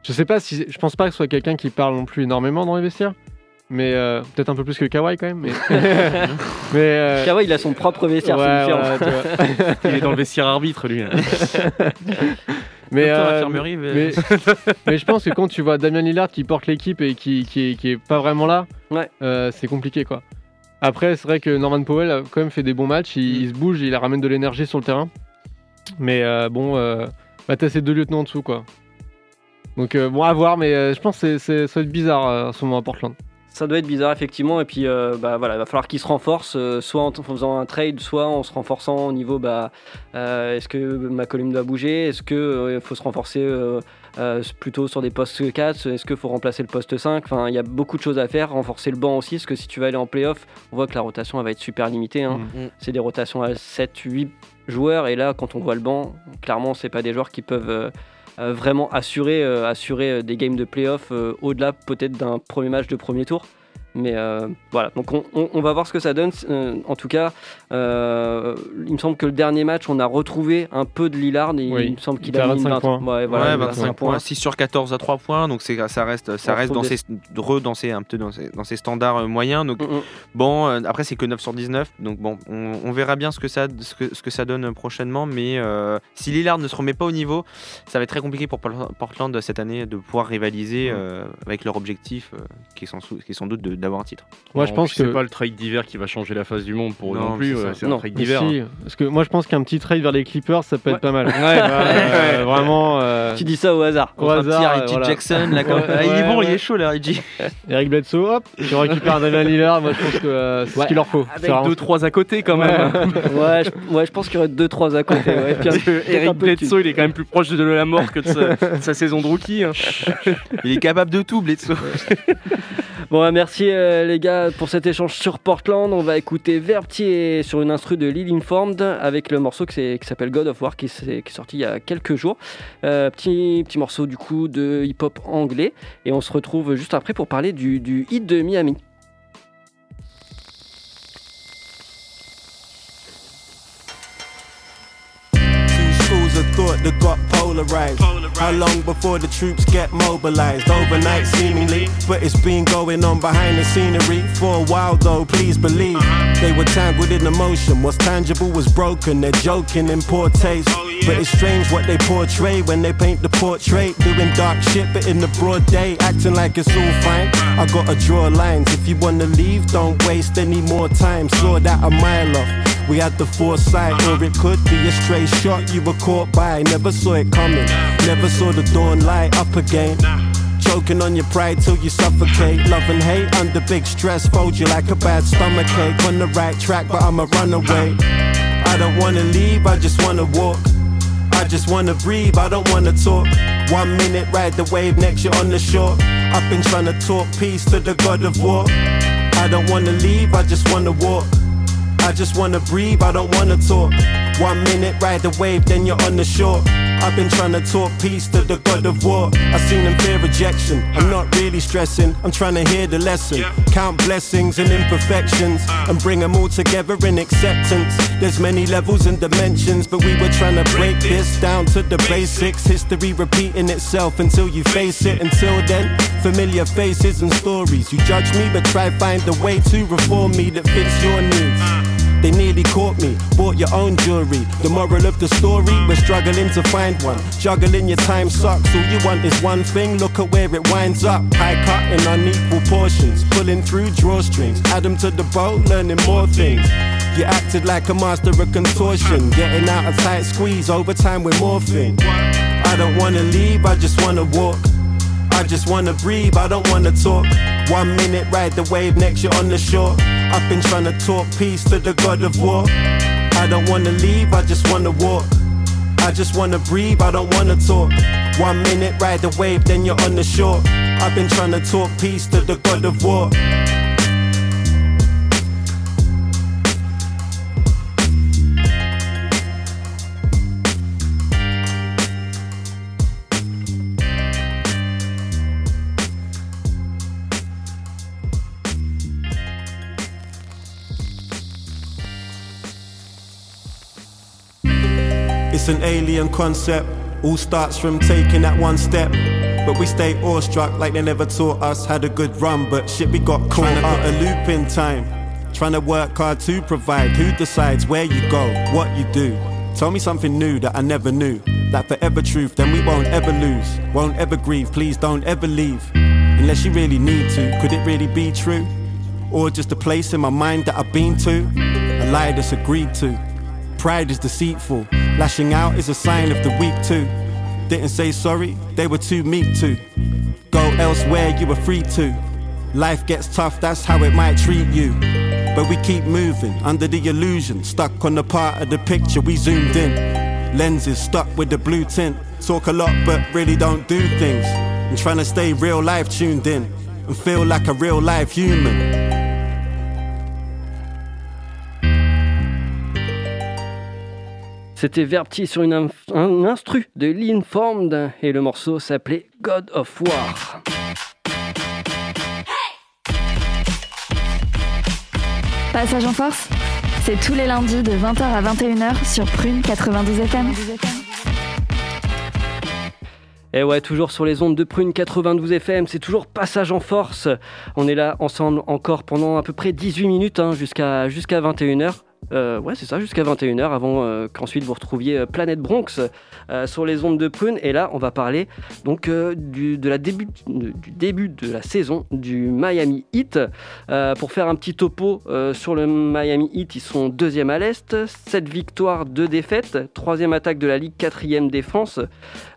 je sais pas si, je pense pas que ce soit quelqu'un qui parle non plus énormément dans les vestiaires, mais euh, peut-être un peu plus que Kawhi quand même. Mais, mais euh, Kawhi, il a son propre vestiaire, ouais, c'est différent. Il est dans le vestiaire arbitre, lui. mais, Docteur euh, mais- mais, mais je pense que quand tu vois Damien Lillard qui porte l'équipe et qui, qui, est, qui est pas vraiment là, Ouais. euh, c'est compliqué quoi. Après, c'est vrai que Norman Powell a quand même fait des bons matchs, il, Mm. il se bouge, il ramène de l'énergie sur le terrain. Mais euh, bon, euh, bah, t'as ces deux lieutenants en dessous quoi. Donc euh, bon, à voir, mais euh, je pense que c'est- ça va être bizarre euh, en ce moment à Portland. Ça doit être bizarre effectivement. Et puis euh, bah voilà, il va falloir qu'ils se renforcent euh, soit en faisant un trade, soit en se renforçant au niveau bah euh, est-ce que McCollum doit bouger, est-ce que euh, faut se renforcer euh, euh, plutôt sur des postes 4, est-ce qu'il faut remplacer le poste 5, enfin il y a beaucoup de choses à faire, renforcer le banc aussi parce que si tu vas aller en playoff, on voit que la rotation elle va être super limitée hein. Mm. C'est des rotations à 7 8 joueurs et là quand on voit le banc, clairement c'est pas des joueurs qui peuvent vraiment assurer, euh, assurer euh, des games de playoff euh, au-delà peut-être d'un premier match de premier tour. Mais euh, voilà, donc on, on- on va voir ce que ça donne. Euh, en tout cas, euh, il me semble que le dernier match, on a retrouvé un peu de Lillard. Et Oui, il me semble il qu'il a à mis 25 20 points. Ouais, voilà, ouais, 25 25 points, 6 sur 14 à 3 points, donc ça reste, ça On reste dans retrouve ses, dans ses, un peu dans ses, dans ses standards euh, moyens. Donc Mm, mm. bon, euh, après c'est que 9 sur 19, donc bon, on, on verra bien ce que ça, ce que, ce que ça donne prochainement. Mais euh, si Lillard ne se remet pas au niveau, ça va être très compliqué pour Portland cette année de pouvoir rivaliser euh, avec leur objectif, euh, qui, est sans, qui est sans doute de- d'avoir un titre. Moi, je pense puis c'est que. pas le trade d'hiver qui va changer la face du monde pour eux Non, non, plus. euh, C'est Non, un trade d'hiver. si, parce que moi je pense qu'un petit trade vers les Clippers ça peut Ouais. être pas mal. Ouais. Euh, vraiment. euh, Tu dis ça au hasard. Au Contre un petit hasard, Reggie euh, voilà. Jackson, là, comme- Ouais, Ah, il est ouais, bon, il est chaud là, Reggie. Eric Bledsoe, hop, tu récupères Damien Lillard. Moi je pense que euh, c'est Ouais. ce qu'il leur faut. C'est Avec vraiment- 2-3 à côté quand même. ouais, je, ouais, je pense qu'il y aurait 2-3 à côté. Que Eric Bledsoe, il est quand même plus proche de la mort que de sa, de sa saison de rookie. hein. Il est capable de tout, Bledsoe. Bon, bah, merci euh, les gars pour cet échange sur Portland. On va écouter Vertier sur une instru de Lil Informed avec le morceau qui, s'appelle God of War qui est sorti il y a quelques jours. Euh, petit, petit morceau du coup de hip-hop anglais. Et on se retrouve juste après pour parler du, du hit de Miami. Thought that got polarized. How long before the troops get mobilized? Overnight, seemingly, but it's been going on behind the scenery for a while, though. Please believe uh-huh. they were tangled in emotion. What's tangible was broken. They're joking in poor taste. Oh, but it's strange what they portray when they paint the portrait. Doing dark shit, but in the broad day, acting like it's all fine. I gotta draw lines. If you wanna leave, don't waste any more time. Saw that a mile off. We had the foresight, or it could be a stray shot you were caught by. Never saw it coming, never saw the dawn light up again. Choking on your pride till you suffocate. Love and hate under big stress, fold you like a bad stomach ache. On the right track, but I'm a runaway. I don't wanna leave, I just wanna walk. I just wanna breathe, I don't wanna talk. One minute ride the wave, next you're on the shore. I've been trying to talk peace to the god of war. I don't wanna leave, I just wanna walk. I just wanna breathe, I don't wanna talk. One minute ride the wave, then you're on the shore. I've been trying to talk peace to the god of war. I seen him fear rejection. I'm not really stressing, I'm trying to hear the lesson. Count blessings and imperfections uh. and bring them all together in acceptance. There's many levels and dimensions, but we were trying to break this down to the basics. History repeating itself until you face it. Until then, familiar faces and stories. You judge me, but try find a way to reform me that fits your needs. Uh. They nearly caught me, bought your own jewelry. The moral of the story, we're struggling to find one. Juggling your time sucks, all you want is one thing. Look at where it winds up. High cut in unequal portions, pulling through drawstrings. Add them to the boat, learning more things. You acted like a master of contortion, getting out a tight squeeze. Over time, we're morphing. I don't wanna leave, I just wanna walk. I just wanna breathe, I don't wanna talk. One minute ride the wave, next you're on the shore. I've been trying to talk peace to the god of war. I don't wanna leave, I just wanna walk. I just wanna breathe, I don't wanna talk. One minute ride the wave, then you're on the shore. I've been trying to talk peace to the god of war. It's an alien concept. All starts from taking that one step. But we stay awestruck like they never taught us. Had a good run, but shit, we got caught up a loop in time. Trying to work hard to provide. Who decides where you go, what you do? Tell me something new that I never knew. That forever truth, then we won't ever lose. Won't ever grieve, please don't ever leave. Unless you really need to. Could it really be true? Or just a place in my mind that I've been to? A lie that's agreed to. Pride is deceitful. Lashing out is a sign of the weak too. Didn't say sorry, they were too meek to. Go elsewhere, you were free to. Life gets tough, that's how it might treat you. But we keep moving under the illusion, stuck on the part of the picture we zoomed in. Lenses stuck with the blue tint. Talk a lot, but really don't do things. I'm trying to stay real life tuned in and feel like a real life human. C'était Verti sur une un instru de l'Informed et le morceau s'appelait God of War. Passage en force, c'est tous les lundis de 20h à 21h sur Prune 92 FM. Et ouais, toujours sur les ondes de Prune 92 FM, c'est toujours passage en force. On est là ensemble encore pendant à peu près 18 minutes, hein, jusqu'à jusqu'à 21h. Euh, ouais, c'est ça, jusqu'à 21h, avant euh, qu'ensuite vous retrouviez euh, Planète Bronx sur les ondes de Prune. Et là, on va parler donc du, de la début, du début de la saison du Miami Heat. Pour faire un petit topo sur le Miami Heat, ils sont deuxième à l'Est, 7 victoires, 2 défaites, troisième attaque de la Ligue, quatrième défense.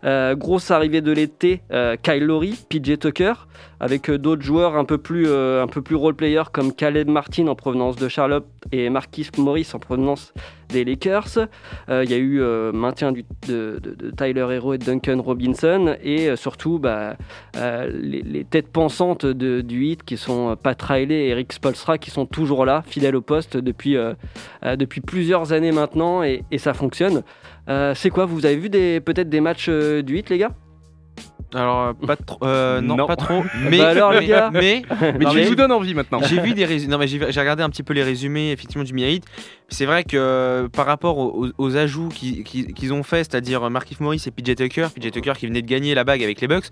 Grosse arrivée de l'été, Kyle Lowry, PJ Tucker, avec d'autres joueurs un peu plus, un plus role-player comme Caleb Martin en provenance de Charlotte et Marquis Morris en provenance des Lakers. Euh, Il y a eu euh, maintien de, Tyler Hero et Duncan Robinson et euh, surtout bah, les, têtes pensantes de- du hit qui sont Pat Riley et Eric Spolstra qui sont toujours là, fidèles au poste depuis, plusieurs années maintenant et, et ça fonctionne. C'est quoi Vous avez vu peut-être des matchs du hit les gars? Alors, euh, pas trop. euh, non, Non. pas trop. Mais, Bah alors, les mais- gars. mais, Mais Non, tu mais- nous donnes envie maintenant. J'ai vu des résumés. Non, mais j'ai regardé un petit peu les résumés effectivement du Heat. C'est vrai que euh, par rapport aux, ajouts qu'ils ont fait, c'est-à-dire Markif Morris et PJ Tucker, PJ Tucker qui venait de gagner la bague avec les Bucks.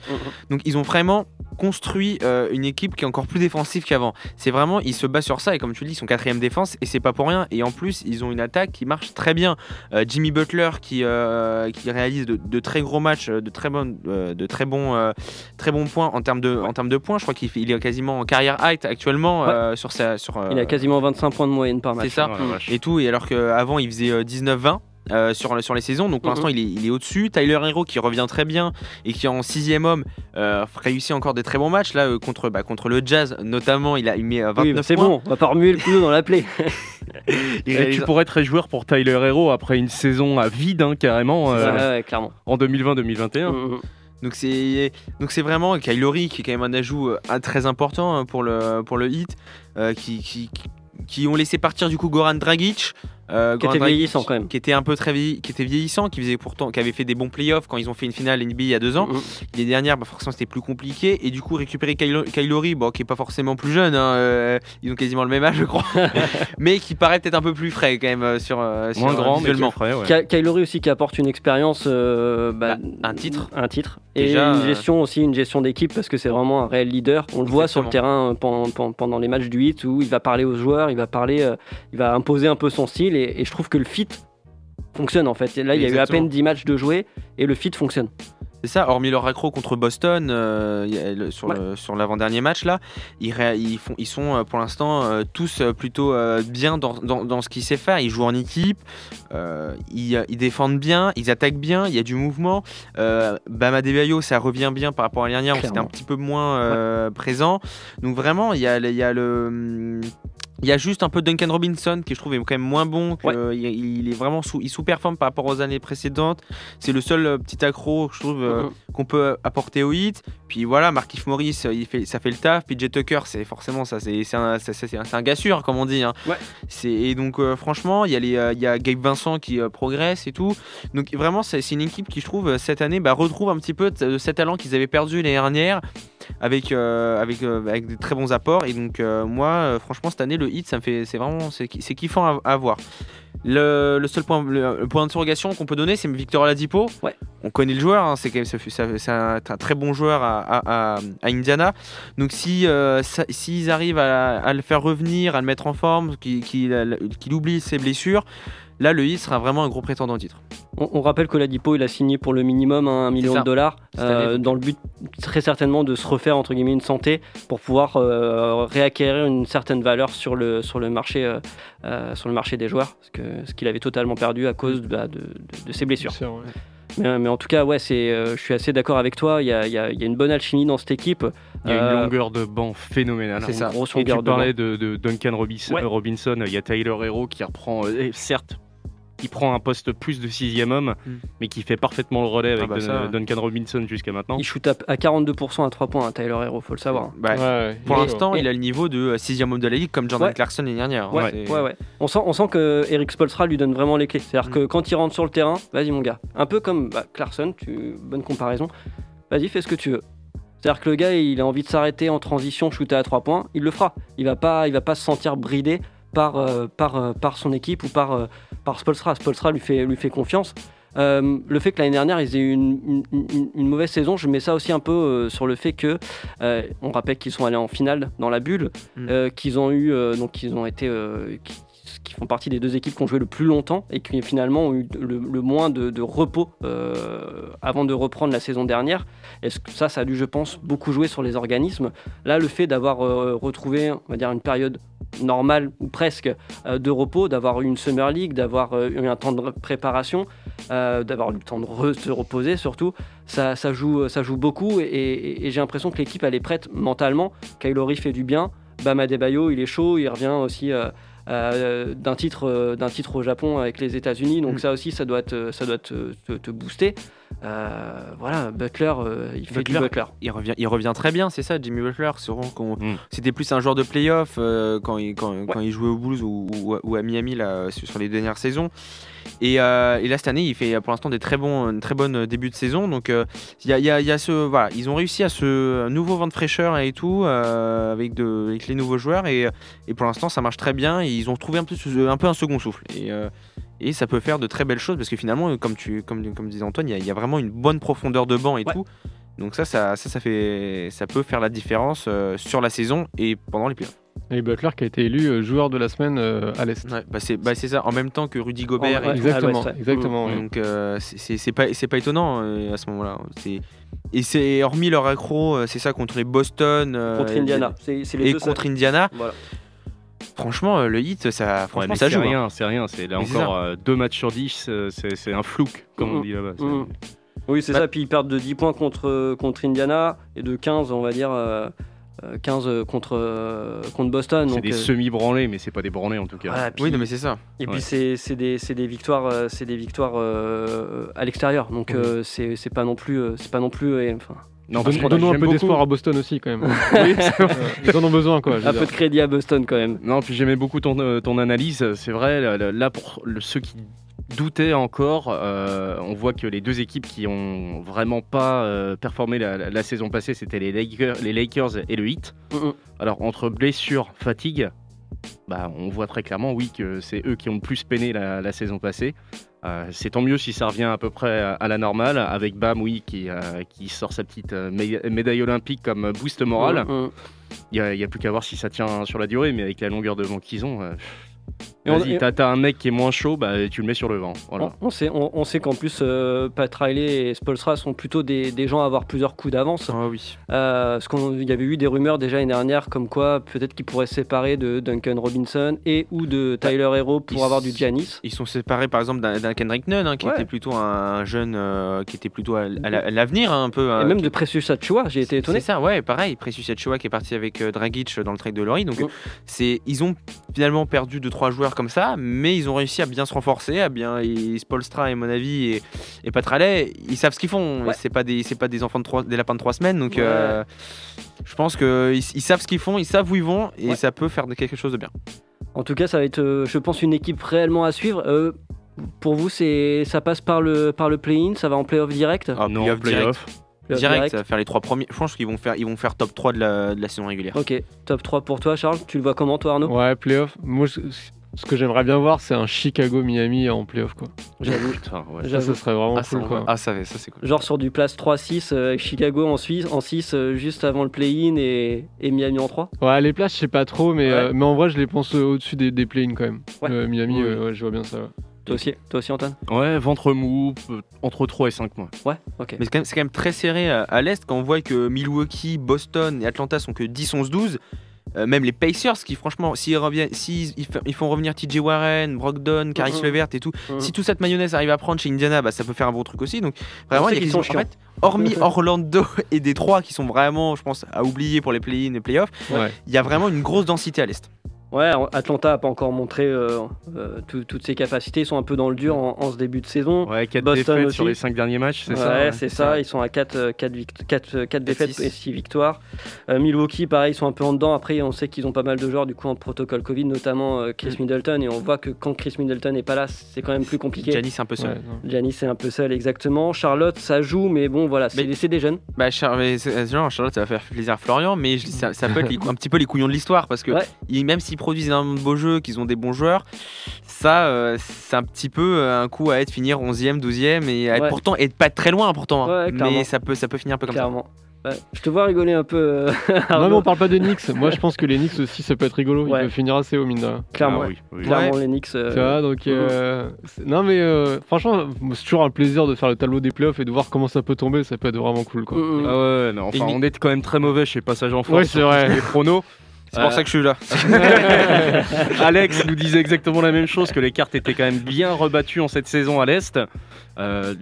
Donc ils ont vraiment construit euh, une équipe qui est encore plus défensive qu'avant. C'est vraiment, ils se basent sur ça et comme tu le dis, ils sont quatrième défense et c'est pas pour rien. Et en plus, ils ont une attaque qui marche très bien. Euh, Jimmy Butler qui, euh, qui réalise de, de très gros matchs, euh, de très euh, de très bons, euh, très bons points en termes de, en termes de points. Je crois qu'il est quasiment en carrière height actuellement Ouais. euh, sur sa, sur. euh, Il a quasiment 25 points de moyenne par match. c'est ça. Et tout. Et alors qu'avant, il faisait euh, 19-20. euh, sur, sur les saisons, donc pour Mhm. l'instant il est, il est au-dessus. Tyler Hero qui revient très bien et qui en sixième homme euh, réussit encore des très bons matchs là euh, contre, bah, contre le Jazz notamment. Il a il met euh, 29 Oui, c'est bon, on va pas remuer le couteau dans la plaie. Et réalise- tu pourrais être joueur pour Tyler Hero après une saison à vide, hein, carrément, Ouais, euh, clairement. en 2020-2021. Mhm. Donc c'est donc c'est vraiment Kylori qui est quand même un ajout euh, très important hein, pour le pour le hit euh, qui, qui, qui- qui ont laissé partir du coup Goran Dragic euh, Qui était vieillissant, quand même. qui était un peu très vieilli- qui était vieillissant qui faisait pourtant qui avait fait des bons playoffs quand ils ont fait une finale NBA il y a deux ans Mhm. les dernières bah, forcément c'était plus compliqué et du coup récupérer Kylo- Kylori bon qui est pas forcément plus jeune hein, euh, ils ont quasiment le même âge je crois mais qui paraît peut-être un peu plus frais quand même euh, sur, euh, sur Moins grand, mais visuellement frais, ouais. Ky- Kyle Lowry aussi qui apporte une expérience, euh, bah, Bah, un titre. un titre, Déjà, et une gestion aussi, une gestion d'équipe parce que c'est vraiment un réel leader. On le voit sur le terrain pendant, les matchs du hit où il va parler aux joueurs, il va parler, euh, il va imposer un peu son style et, et je trouve que le fit fonctionne en fait. Et là, il y a eu à peine 10 matchs de jouer et le fit fonctionne. C'est ça, hormis leur accro contre Boston euh, le- sur, le- sur l'avant-dernier match là, ils, ré- ils, font, ils sont euh, pour l'instant euh, tous plutôt euh, bien dans, dans, dans ce qu'ils savent faire. Ils jouent en équipe, ils, ils défendent bien, ils attaquent bien, il y a du mouvement. Bama Debayo, ça revient bien par rapport à l'année dernière où c'était un petit peu moins présent. Donc vraiment, il y a, le- il y a le. Il y a juste un peu Duncan Robinson qui je trouve est quand même moins bon. que- il, il est vraiment sous, il sous-performe par rapport aux années précédentes. C'est le seul euh, petit accro je trouve euh, Mhm. qu'on peut apporter au hit. Puis voilà, Markif Morris, euh, il fait, ça fait le taf. PJ Tucker, c'est forcément ça, c'est c'est un, un, un gars sûr, comme on dit. hein. Ouais. Et donc franchement, il y, a les, il y a Gabe Vincent qui progresse et tout. Donc vraiment, c'est c'est une équipe qui, je trouve, cette année, bah, retrouve un petit peu de, de cet talent qu'ils avaient perdu l'année dernière avec, euh, avec, euh, avec des très bons apports. Et donc euh, moi, franchement, cette année, le hit, ça me fait, c'est vraiment, c'est ki- c'est kiffant à, à voir. Le, le seul point, le, le point d'interrogation qu'on peut donner, c'est Victor Oladipo. Ouais. On connaît le joueur, hein, c'est quand même, ça fait- ça- c'est un, un très bon joueur à, à- Indiana. Donc si euh, ça- s'ils arrivent à, à le faire revenir, à le mettre en forme, qu'il qu'il- qu'il oublie ses blessures, là le Heat sera vraiment un gros prétendant au titre. On, on rappelle que Ladipo, il a signé pour le minimum hein, un million de dollars, euh, dans le but très certainement de se refaire entre guillemets une santé pour pouvoir euh, réacquérir une certaine valeur sur le, sur le, marché, euh, euh, sur le marché des joueurs, ce que- ce qu'il avait totalement perdu à cause bah, de, de- de ses blessures. Bien sûr, ouais. Mais, mais en tout cas, ouais, c'est, euh, je suis assez d'accord avec toi. Il y a, il y a- il y a une bonne alchimie dans cette équipe. Il y a une longueur de banc phénoménale. C'est hein. ça. Une grosse Et longueur tu de banc. parlais de, de Duncan Robinson, Ouais. Robinson, il y a Tyler Hero qui reprend, euh, certes, qui prend un poste plus de sixième homme, Mm. mais qui fait parfaitement le relais avec bah Dun- ça. Duncan Robinson jusqu'à maintenant. Il shoot à, à 42% à 3 points, hein, Tyler Hero, faut le savoir. Bah, Ouais, ouais, Pour l'instant, il a le niveau de 6 homme de la ligue comme Jordan Ouais. Clarkson l'année dernière. Ouais, hein. C'est- ouais, ouais. On sent, on sent que Eric Spolstra lui donne vraiment les clés. C'est-à-dire Mm. que quand il rentre sur le terrain, vas-y mon gars. Un peu comme bah, Clarkson, tu... bonne comparaison. Vas-y, fais ce que tu veux. C'est-à-dire que le gars, il a envie de s'arrêter en transition, shooter à 3 points, il le fera. Il va pas, il va pas se sentir bridé par, euh, par, euh, par son équipe ou par, euh, par Spolstra. Spolstra lui fait, lui fait confiance. Euh, le fait que l'année dernière ils aient eu une, une- une- une mauvaise saison, je mets ça aussi un peu euh, sur le fait que euh, on rappelle qu'ils sont allés en finale dans la bulle, Mm. euh, qu'ils ont eu donc ils ont été qui, font partie des deux équipes qui ont joué le plus longtemps et qui finalement ont eu le, moins de, repos euh, avant de reprendre la saison dernière. Est-ce que ça, ça a dû, je pense, beaucoup jouer sur les organismes. Là, le fait d'avoir euh, retrouvé, on va dire, une période normale ou presque euh, de repos, d'avoir eu une Summer League, d'avoir eu un temps de préparation, d'avoir eu le temps de se reposer surtout, ça, joue, ça joue beaucoup et, j'ai l'impression que l'équipe elle est prête mentalement. Kylori fait du bien, Bam Adebayo il est chaud, il revient aussi euh, d'un titre, euh, d'un titre au Japon avec les États-Unis, donc Mm. ça aussi ça doit te, ça doit te, te- te booster. Euh, voilà, Butler, euh, il fait Butler. du Butler. Il revient, il revient très bien, c'est ça, Jimmy Butler. c'est vraiment qu'on- Mm. C'était plus un joueur de playoff euh, quand, il, quand, quand il jouait au Bulls ou, ou- ou à Miami là, sur sur les dernières saisons. Et, euh, et là, cette année, il fait pour l'instant des très bons, une très bonne début de saison. Donc, euh, il y, a, il y a- il y a ce, voilà, ils ont réussi à ce nouveau vent de fraîcheur et tout euh, avec, de, avec les nouveaux joueurs. Et, et pour l'instant, ça marche très bien. Et ils ont trouvé un peu, un peu un second souffle. Et, euh, et ça peut faire de très belles choses parce que finalement, comme, tu, comme, comme disait Antoine, il y a- il y, a vraiment une bonne profondeur de banc et Ouais. tout. Donc ça, ça, ça, ça fait, ça peut faire la différence euh, sur la saison et pendant les playoffs. Et Butler qui a été élu euh, joueur de la semaine euh, à l'Est. Ouais, bah c'est bah c'est ça, en même temps que Rudy Gobert. Ouais, et- exactement, exactement. ouais. Donc euh, c'est- pas, c'est pas étonnant euh, à ce moment-là. Et c'est hormis leur accro, euh, c'est ça contre les Boston. euh, Contre Indiana. Les Et deux contre. Indiana. Voilà. Franchement, euh, le hit, ça, franchement, ça c'est joue. hein. rien, c'est rien. C'est là Mais c'est encore euh, deux matchs sur 10, euh, c'est c'est un flouk, comme on Mhm. dit là-bas. C'est- Mhm. Oui, c'est Bah- ça. Puis ils perdent de 10 points contre, contre Indiana et de 15, on va dire, euh, euh, 15 contre, euh, contre Boston. C'est donc, des euh, semi-branlés, mais c'est pas des branlés en tout cas. voilà, puis- Oui, non, mais c'est ça. Et puis Ouais. c'est c'est des, c'est des victoires, euh, c'est des victoires euh, à l'extérieur. Donc euh, c'est c'est pas non plus, euh, c'est pas non plus. euh, enfin, Non, Donne- parce Donnons un peu d'espoir à Boston aussi quand même. Oui, Ils en ont besoin quoi. un dire. peu de crédit à Boston quand même. Non, puis j'aimais beaucoup ton, euh, ton analyse. C'est vrai, là, pour le- ceux qui doutaient encore, euh, on voit que les deux équipes qui ont vraiment pas euh, performé la, la- la saison passée, c'était les Lakers, les Lakers et le Heat. Mhm. Alors, entre blessure, fatigue, bah, on voit très clairement, oui, que c'est eux qui ont le plus peiné la, la saison passée. Euh, c'est tant mieux si ça revient à peu près à, la normale, avec Bam, oui, qui, euh, qui sort sa petite euh, mé- médaille olympique comme boost moral. Mhm. Il n'y a, plus qu'à voir si ça tient sur la durée, mais avec la longueur de vent qu'ils ont, vas-y, et- t'as t'as un mec qui est moins chaud, bah, tu le mets sur le vent. Voilà. On, on sait, on, on sait qu'en plus, euh, Pat Riley et Spolstra sont plutôt des, des gens à avoir plusieurs coups d'avance. Ah oui. Euh, parce qu'il y avait eu des rumeurs déjà l'année dernière comme quoi peut-être qu'ils pourraient se séparer de Duncan Robinson et ou de Tyler Hero pour ils- avoir du Giannis. Ils sont séparés par exemple d'un d'un Kendrick Nunn hein, qui Ouais. était plutôt un jeune euh, qui était plutôt à, à l'avenir hein, un peu. Et euh, même qui- de Precious Achua, j'ai été étonné. C'est ça, ouais, pareil. Precious Achua qui est parti avec euh, Dragic dans le trade de Laurie. Donc, Mm. c'est, ils ont finalement perdu deux trois comme ça, mais ils ont réussi à bien se renforcer, à bien. Et Spolstra et mon avis et, et Patralet, ils savent ce qu'ils font. Ouais. C'est pas des, c'est pas des enfants de trois, des lapins de trois semaines. Donc, Ouais. euh, je pense qu'ils ils savent ce qu'ils font, ils savent où ils vont, et Ouais. ça peut faire quelque chose de bien. En tout cas, ça va être, euh, je pense, une équipe réellement à suivre. Euh, pour vous, c'est, ça passe par le, par le play-in, ça va en play-off direct? Ah, non, playoff direct. Direct, ça va faire les trois premiers. Je pense qu'ils vont faire, ils vont faire top 3 de la, de la saison régulière. Ok, top 3 pour toi, Charles. Tu le vois comment, toi, Arnaud? Ouais, playoff. Moi, je- ce que j'aimerais bien voir, c'est un Chicago-Miami en playoff quoi. J'avoue. Putain, ouais. Ça, serait vraiment Ah, ça, cool quoi. ah, ça, ça c'est cool. Genre sur du place 3-6 euh, avec Chicago en, Suisse, en 6 euh, juste avant le play-in et, et Miami en 3. Ouais, les places, je sais pas trop, mais, Ouais. euh, mais en vrai, je les pense euh, au-dessus des, des play-in quand même. Ouais. Euh, Miami, Oui. euh, ouais, je vois bien ça. ouais. Toi aussi, toi aussi Antoine? Ouais, ventre mou, entre 3 et 5 mois. Ouais, ok. Mais c'est quand, même- c'est quand même très serré à, à l'Est quand on voit que Milwaukee, Boston et Atlanta sont que 10, 11, 12. Euh, même les Pacers qui franchement s'ils reviennent s'ils ils, font revenir TJ Warren, Brogdon, Caris Mhm. Levert et tout Mhm. si toute cette mayonnaise arrive à prendre chez Indiana bah, ça peut faire un bon truc aussi donc vraiment il y a sont en fait, hormis Orlando et Détroit qui sont vraiment je pense à oublier pour les play-in et play-off Ouais. il y a vraiment une grosse densité à l'Est Ouais, Atlanta a pas encore montré euh, euh, tout- toutes ses capacités. Ils sont un peu dans le dur en, en ce début de saison. Ouais, 4 Boston défaites aussi. sur les 5 derniers matchs, c'est ouais, ça hein c'est ça. Ils sont à 4, défaites six. et 6 victoires. Euh, Milwaukee, pareil, ils sont un peu en dedans. Après, on sait qu'ils ont pas mal de joueurs du coup en protocole Covid, notamment euh, Chris Mm. Middleton. Et on voit que quand Chris Middleton n'est pas là, c'est quand même plus compliqué. Giannis c'est un peu seul Ouais. Giannis est un peu seul, exactement. Charlotte, ça joue, mais bon, voilà, c'est Mais- c'est des jeunes. Bah, Char- mais c'est- genre, Charlotte, ça va faire plaisir à Florian, mais je- ça, ça peut être les un petit peu les couillons de l'histoire parce que Ouais. il- même s'ils produisent énormément de beaux jeux, qu'ils ont des bons joueurs, ça, euh, c'est un petit peu euh, un coup à être finir 11e, 12e et à être Ouais. pourtant et pas très loin pourtant. hein. Ouais, mais ça peut, ça peut finir un peu comme Clairement. Ouais. Je te vois rigoler un peu. euh, Non, mais on parle pas de Knicks. Moi, je pense que les Knicks aussi, ça peut être rigolo. Ouais. Ils peuvent finir assez haut, mine de. Clairement. Ah oui, oui. Clairement, les Knicks. euh, Tu vois, donc. euh, c'est- non, mais euh, franchement, c'est toujours un plaisir de faire le tableau des playoffs et de voir comment ça peut tomber. Ça peut être vraiment cool, quoi. Ah ouais, non, enfin, Et- on est quand même très mauvais chez Passage en Force. Ouais, c'est vrai. Les pronos. C'est pour Euh, ça que je suis là. Alex nous disait exactement la même chose, que les cartes étaient quand même bien rebattues en cette saison à l'Est. Euh,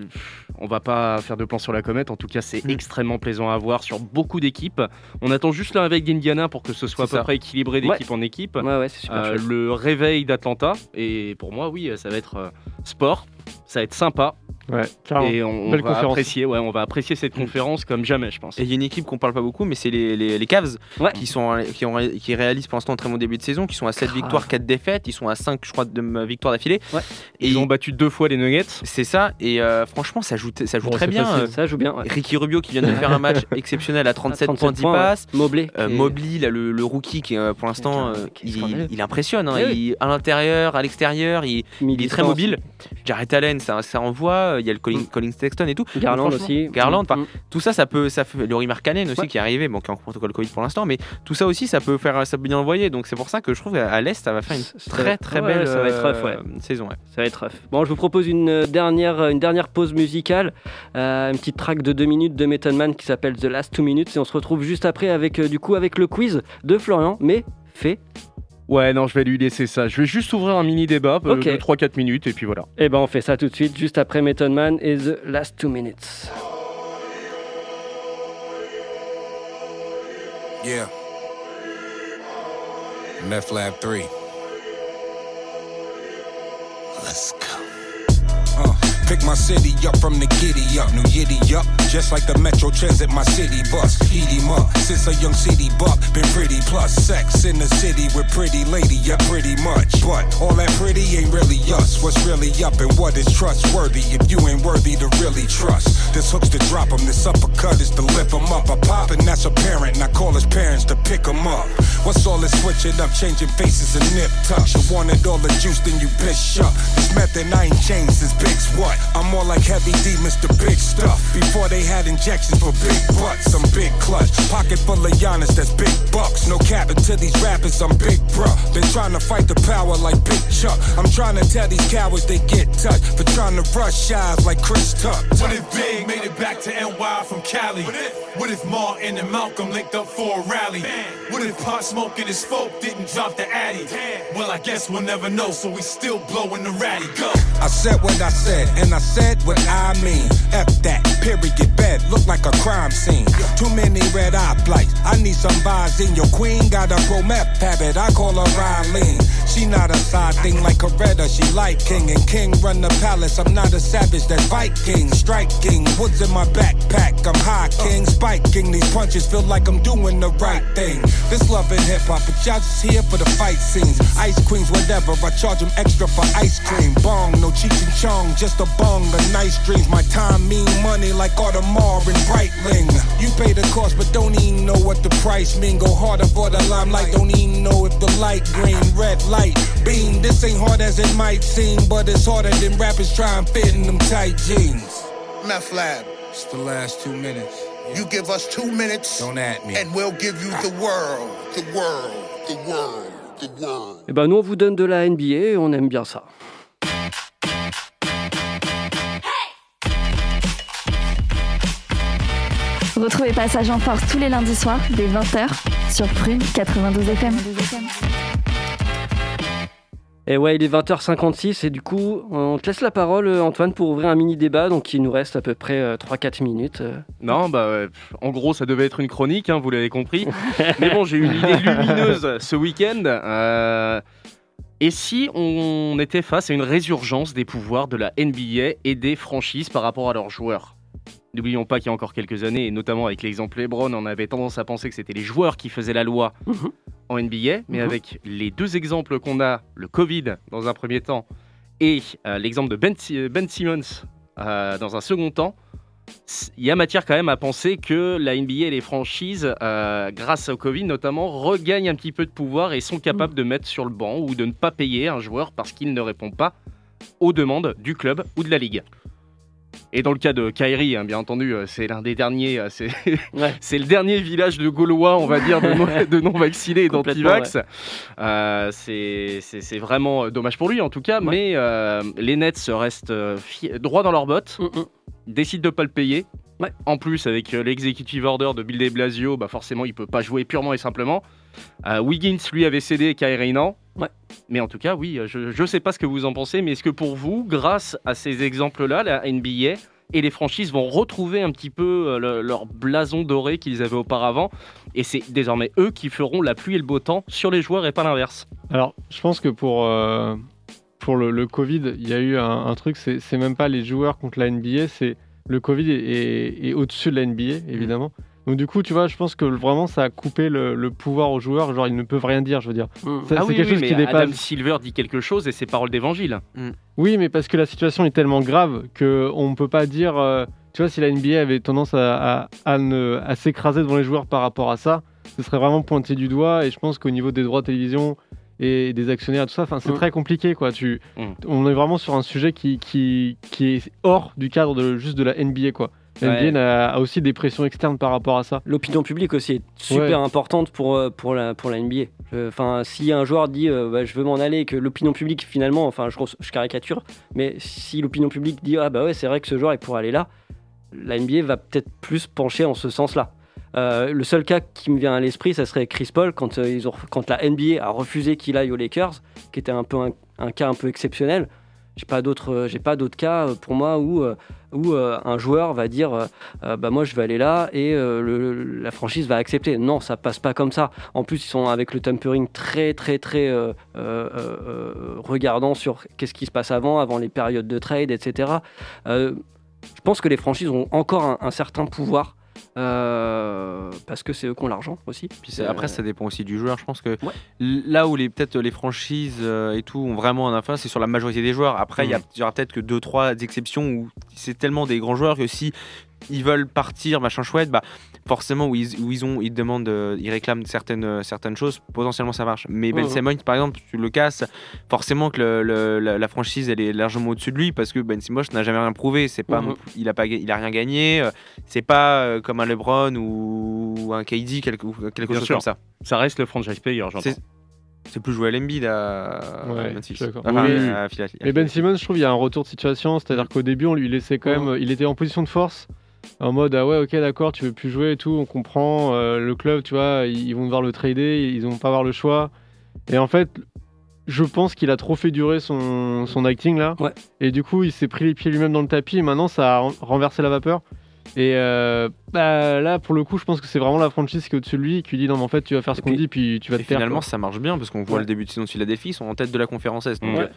on va pas faire de plan sur la comète, en tout cas c'est Mm. extrêmement plaisant à voir sur beaucoup d'équipes. On attend juste la réveil d'Indiana pour que ce soit à peu ça. près équilibré d'équipe en équipe. Ouais, ouais, c'est super Euh, le réveil d'Atlanta, et pour moi oui, ça va être euh, sport, ça va être sympa, Ouais, et on, va conférence. apprécier, ouais, on va apprécier cette conférence comme jamais je pense. Et il y a une équipe qu'on parle pas beaucoup, mais c'est les, les, les Cavs Ouais. qui, sont, qui, ont, qui réalisent pour l'instant un très bon début de saison, qui sont à 7 Grave. victoires, 4 défaites, ils sont à 5, je crois, de euh, victoires d'affilée. Ouais. Et Ils ont battu deux fois les Nuggets. c'est ça, et euh, franchement, ça joue, ça joue Bon, très bien. euh, Ça joue bien. Ouais. Ricky Rubio qui vient de faire un match exceptionnel à 37, points, 10 ouais. passes. Mobley. Euh, Mobley, là, le, le rookie qui pour l'instant euh, il, impressionne, hein. Eh oui. Il- à l'intérieur, à l'extérieur, il, il est très mobile. Jarrett Allen, ça, ça envoie. Il y a le Colin, Mm. Colin Sexton et tout. Garland aussi. Garland, enfin, Mm. tout ça, ça peut, ça fait. Laurie Markkanen aussi Ouais. qui est arrivé, bon, qui est en protocole Covid pour l'instant, mais tout ça aussi, ça peut faire, ça peut bien envoyer. Donc c'est pour ça que je trouve qu'à l'est, ça va faire une très très ouais, belle ça va être rough, ouais. euh, saison. Ça va être rough. Bon, je vous propose une euh, dernière, une dernière pause musicale, euh, une petite track de 2 minutes de Method Man qui s'appelle The Last 2 Minutes et on se retrouve juste après avec euh, du coup avec le quiz de Florian, mais fait. Ouais, non, je vais lui laisser ça. Je vais juste ouvrir un mini débat euh, Ok. de 3-4 minutes et puis voilà. Et ben on fait ça tout de suite, juste après Method Man et The Last 2 Minutes. Yeah. Meth Lab 3. Let's go. Pick my city up from the giddy up, new yiddy up. Just like the Metro Transit, my city bus. Eat him up. Since a young city buck, been pretty plus sex in the city with pretty lady, yeah, pretty much. But all that pretty ain't really us. What's really up and what is trustworthy if you ain't worthy to really trust? This hook's to drop him, this uppercut is to lift him up. I pop and that's apparent, and I call his parents to pick him up. What's all this switching up, changing faces and nip tucks? You wanted all the juice, then you bitch up. This method I ain't changed since Big's what? I'm more like Heavy D, Mr. Big Stuff. Before they had injections for big butts, I'm big clutch. Pocket full of Giannis, that's big bucks. No capping to these rappers, I'm big bruh. Been trying to fight the power like Big Chuck. I'm trying to tell these cowards they get touched for trying to rush shies like Chris Tuck. What if Big made it back to NY from Cali? What if Martin and Malcolm linked up for a rally? What if Pot Smoke and his folk didn't drop the Addy? Well, I guess we'll never know, so we still blowing the ratty. Go! I said what I said, and I said what I mean. F that, period, bed, look like a crime scene. Too many red eye flights. I need some vibes in your queen. Got a pro meth habit, I call her Riley. She not a side thing like Coretta, she like king. And king run the palace, I'm not a savage, that's Viking. Striking, woods in my backpack, I'm high king. Spiking, these punches feel like I'm doing the right thing. This love and hip hop, but y'all just here for the fight scenes. Ice queens, whatever, I charge them extra for ice cream. Bong, no Cheech and Chong, just a bong, the nice dreams. My time mean money like Audemars and Breitling. You pay the cost, but don't even know what the price mean. Go harder for the limelight, don't even know if the light green, red light, beam. This ain't hard as it might seem, but it's harder than rappers try and fit in them tight jeans. Meth Lab, It's the last two minutes. you give us two minutes, Don't at me. and we'll give you the world, the world, the world, the world. Et ben nous on vous donne de la NBA et on aime bien ça. Retrouvez Passage en Force tous les lundis soirs dès 20h sur Prune 92 FM. Et ouais, il est 20h56 et du coup, on te laisse la parole euh, Antoine pour ouvrir un mini débat donc il nous reste à peu près euh, 3-4 minutes. euh. Non, bah, en gros, ça devait être une chronique, hein, vous l'avez compris. Mais bon, j'ai eu une idée lumineuse ce week-end. euh, et si on était face à une résurgence des pouvoirs de la NBA et des franchises par rapport à leurs joueurs? N'oublions pas qu'il y a encore quelques années, et notamment avec l'exemple Lebron, on avait tendance à penser que c'était les joueurs qui faisaient la loi Mhm. en NBA. Mais Mhm. avec les deux exemples qu'on a, le Covid dans un premier temps et euh, l'exemple de Ben, Ben Simmons euh, dans un second temps, il y a matière quand même à penser que la NBA et les franchises, euh, grâce au Covid notamment, regagnent un petit peu de pouvoir et sont capables de mettre sur le banc ou de ne pas payer un joueur parce qu'il ne répond pas aux demandes du club ou de la ligue. Et dans le cas de Kyrie, hein, bien entendu, euh, c'est l'un des derniers, euh, c'est c'est le dernier village de Gaulois, on va dire, de non- de non-vaccinés et d'anti-vax. Euh, c'est vraiment dommage pour lui en tout cas, mais euh, les Nets restent euh, droits dans leurs bottes, décident de pas le payer. En plus, avec euh, l'executive order de Bill de Blasio, bah forcément, il peut pas jouer purement et simplement. Euh, Wiggins, lui, avait cédé, Kyrie non. Mais en tout cas, oui, je ne sais pas ce que vous en pensez, mais est-ce que pour vous, grâce à ces exemples-là, la NBA et les franchises vont retrouver un petit peu euh, le- leur blason doré qu'ils avaient auparavant? Et c'est désormais eux qui feront la pluie et le beau temps sur les joueurs et pas l'inverse. Alors, je pense que pour, euh, pour le, le Covid, il y a eu un, un truc, c'est même pas les joueurs contre la NBA, c'est le Covid est, est- est au-dessus de la NBA, évidemment. Donc du coup, tu vois, je pense que vraiment, ça a coupé le, le pouvoir aux joueurs. Genre, ils ne peuvent rien dire, je veux dire. Ça, ah c'est oui, quelque oui, chose mais qui dépasse. Adam Silver dit quelque chose et c'est parole d'évangile. Oui, mais parce que la situation est tellement grave qu'on ne peut pas dire. euh, tu vois, si la NBA avait tendance à, à- à ne- à s'écraser devant les joueurs par rapport à ça, ce serait vraiment pointé du doigt. Et je pense qu'au niveau des droits de télévision et des actionnaires, tout ça, enfin, c'est Mm. très compliqué. Quoi. Tu, Mm. On est vraiment sur un sujet qui, qui, qui est hors du cadre de, juste de la NBA. Quoi. La Ouais. NBA n'a- a aussi des pressions externes par rapport à ça. L'opinion publique aussi est super Ouais. importante pour, euh, pour, la, pour la NBA. Enfin, si un joueur dit euh, bah, je veux m'en aller, et que l'opinion publique finalement, enfin je, je caricature, mais si l'opinion publique dit ah bah ouais c'est vrai que ce joueur il pourrait aller là, la NBA va peut-être plus pencher en ce sens-là. Euh, le seul cas qui me vient à l'esprit, ça serait Chris Paul quand, euh, ils ont, quand la NBA a refusé qu'il aille aux Lakers, qui était un peu un, un cas un peu exceptionnel. J'ai pas d'autres, j'ai pas d'autres cas pour moi où, où euh, un joueur va dire euh, euh, bah moi je vais aller là et euh, la franchise va accepter. Non, ça passe pas comme ça. En plus, ils sont avec le tampering très très très regardant sur qu'est-ce qui se passe avant, avant les périodes de trade, etc. Je pense que les franchises ont encore un certain pouvoir. Euh, parce que c'est eux qui ont l'argent aussi. Puis après, ça dépend aussi du joueur. Je pense que là où les peut-être les franchises euh, et tout ont vraiment un influence, c'est sur la majorité des joueurs. Après, il y a- Mhm. il y aura peut-être que deux, trois exceptions où c'est tellement des grands joueurs que si ils veulent partir, machin chouette, bah forcément où ils, où ils ont, ils demandent, euh, ils réclament certaines euh, certaines choses, potentiellement ça marche. Mais Ben. Simmons, par exemple, tu le casses, forcément que le- le- la, la franchise elle est largement au-dessus de lui parce que Ben Simmons n'a jamais rien prouvé. C'est pas, il a pas, il a rien gagné. euh, C'est pas comme un LeBron ou un KD quelque, quelque chose sûr. comme ça. Ça reste le franchise player, j'entends. C'est- C'est plus jouer à l'Embiid à, Ouais. Enfin, Oui. à Philadelphie. Mais Ben Simmons, je trouve, il y a un retour de situation. C'est-à-dire qu'au début, on lui laissait quand même. Il était en position de force. En mode, ah ouais, ok, d'accord, tu veux plus jouer et tout, on comprend. euh, le club, tu vois, ils vont devoir le trader, ils vont pas avoir le choix. Et en fait, je pense qu'il a trop fait durer son, son acting là. Et du coup, il s'est pris les pieds lui-même dans le tapis. Et maintenant, ça a ren- renversé la vapeur. Et euh, bah, là, pour le coup, je pense que c'est vraiment la franchise qui est au-dessus de lui, qui lui dit non, mais en fait, tu vas faire ce qu'on dit, puis tu vas te Et taire. finalement, quoi. ça marche bien parce qu'on voit Ouais. le début de saison de Philadelphie, ils sont en tête de la conférence Est. Donc, Ouais. euh,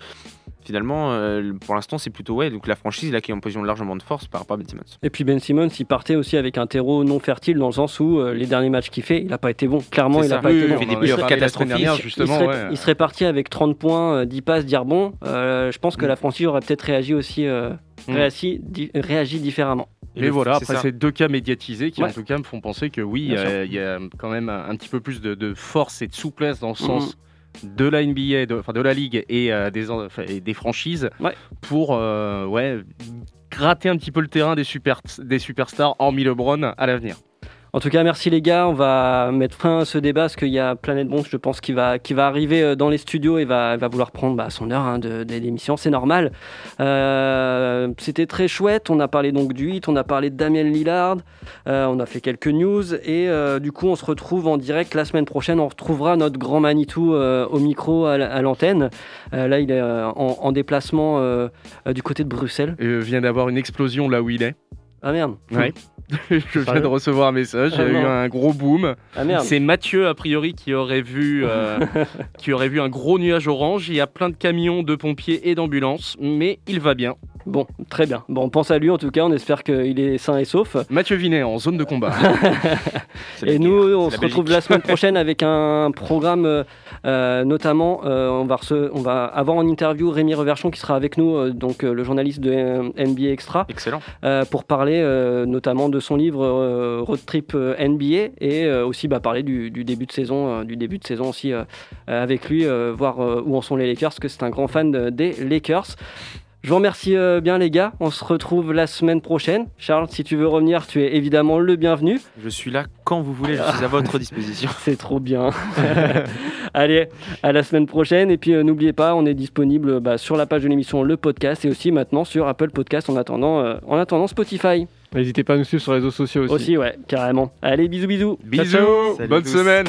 finalement, euh, pour l'instant, c'est plutôt ouais. Donc la franchise là qui est en position largement de force par rapport à Ben Simmons. Et puis Ben Simmons, il partait aussi avec un terreau non fertile dans le sens où euh, les derniers matchs qu'il fait, il n'a pas été bon. Clairement, il n'a pas Oui, été oui, bon. il fait des Il blessures serait- catastrophiques. il serait- justement, il serait, ouais. il serait parti avec 30 points, euh, 10 passes, dire bon. euh, je pense que la franchise aurait peut-être réagi aussi, euh, Mm. réagi, di- réagi différemment. Mais voilà, c'est après ces deux cas médiatisés qui Ouais. en tout cas me font penser que oui, euh, il y a quand même un, un petit peu plus de, de force et de souplesse dans le Mhm. sens de la NBA, de, enfin de la ligue et, euh, des, et des franchises pour euh, ouais, gratter un petit peu le terrain des, super, des superstars, hormis LeBron, à l'avenir. En tout cas, merci les gars. On va mettre fin à ce débat parce qu'il y a Planète Bronze, je pense, qui va, qui va arriver euh, dans les studios et va, va vouloir prendre bah, son heure hein, de, de l'émission. C'est normal. Euh, C'était très chouette. On a parlé donc du hit, on a parlé de Damien Lillard, euh, on a fait quelques news et euh, du coup, on se retrouve en direct la semaine prochaine. On retrouvera notre grand Manitou euh, au micro à, l'antenne. Euh, là, il est en, en déplacement du côté de Bruxelles. Euh, vient d'avoir une explosion là où il est. Ah merde. Ouais. Je viens de recevoir un message, il y a Ah eu un gros boom. Ah merde. C'est Mathieu, a priori, qui aurait, vu, euh, qui aurait vu un gros nuage orange. Il y a plein de camions, de pompiers et d'ambulances, mais il va bien. Bon, très bien. Bon, on pense à lui en tout cas, on espère qu'il est sain et sauf. Mathieu Vinet en zone de combat. et nous, on se retrouve la semaine prochaine avec un programme, euh, euh, notamment, euh, on, va on va avoir en interview Rémi Reverchon qui sera avec nous, donc le journaliste de NBA Extra. Excellent. pour parler notamment de son livre Road Trip NBA et aussi bah, parler du, du, début de saison, du début de saison aussi avec lui, voir où en sont les Lakers, parce que c'est un grand fan des Lakers. Je vous remercie euh, bien les gars. On se retrouve la semaine prochaine. Charles, si tu veux revenir, tu es évidemment le bienvenu. Je suis là quand vous voulez, je suis à votre disposition. C'est trop bien. Allez, à la semaine prochaine. Et puis euh, n'oubliez pas, on est disponible bah, sur la page de l'émission Le Podcast et aussi maintenant sur Apple Podcast en attendant, euh, en attendant Spotify. N'hésitez pas à nous suivre sur les réseaux sociaux aussi. Aussi, ouais, carrément. Allez, bisous, bisous. Bisous. Bonne semaine.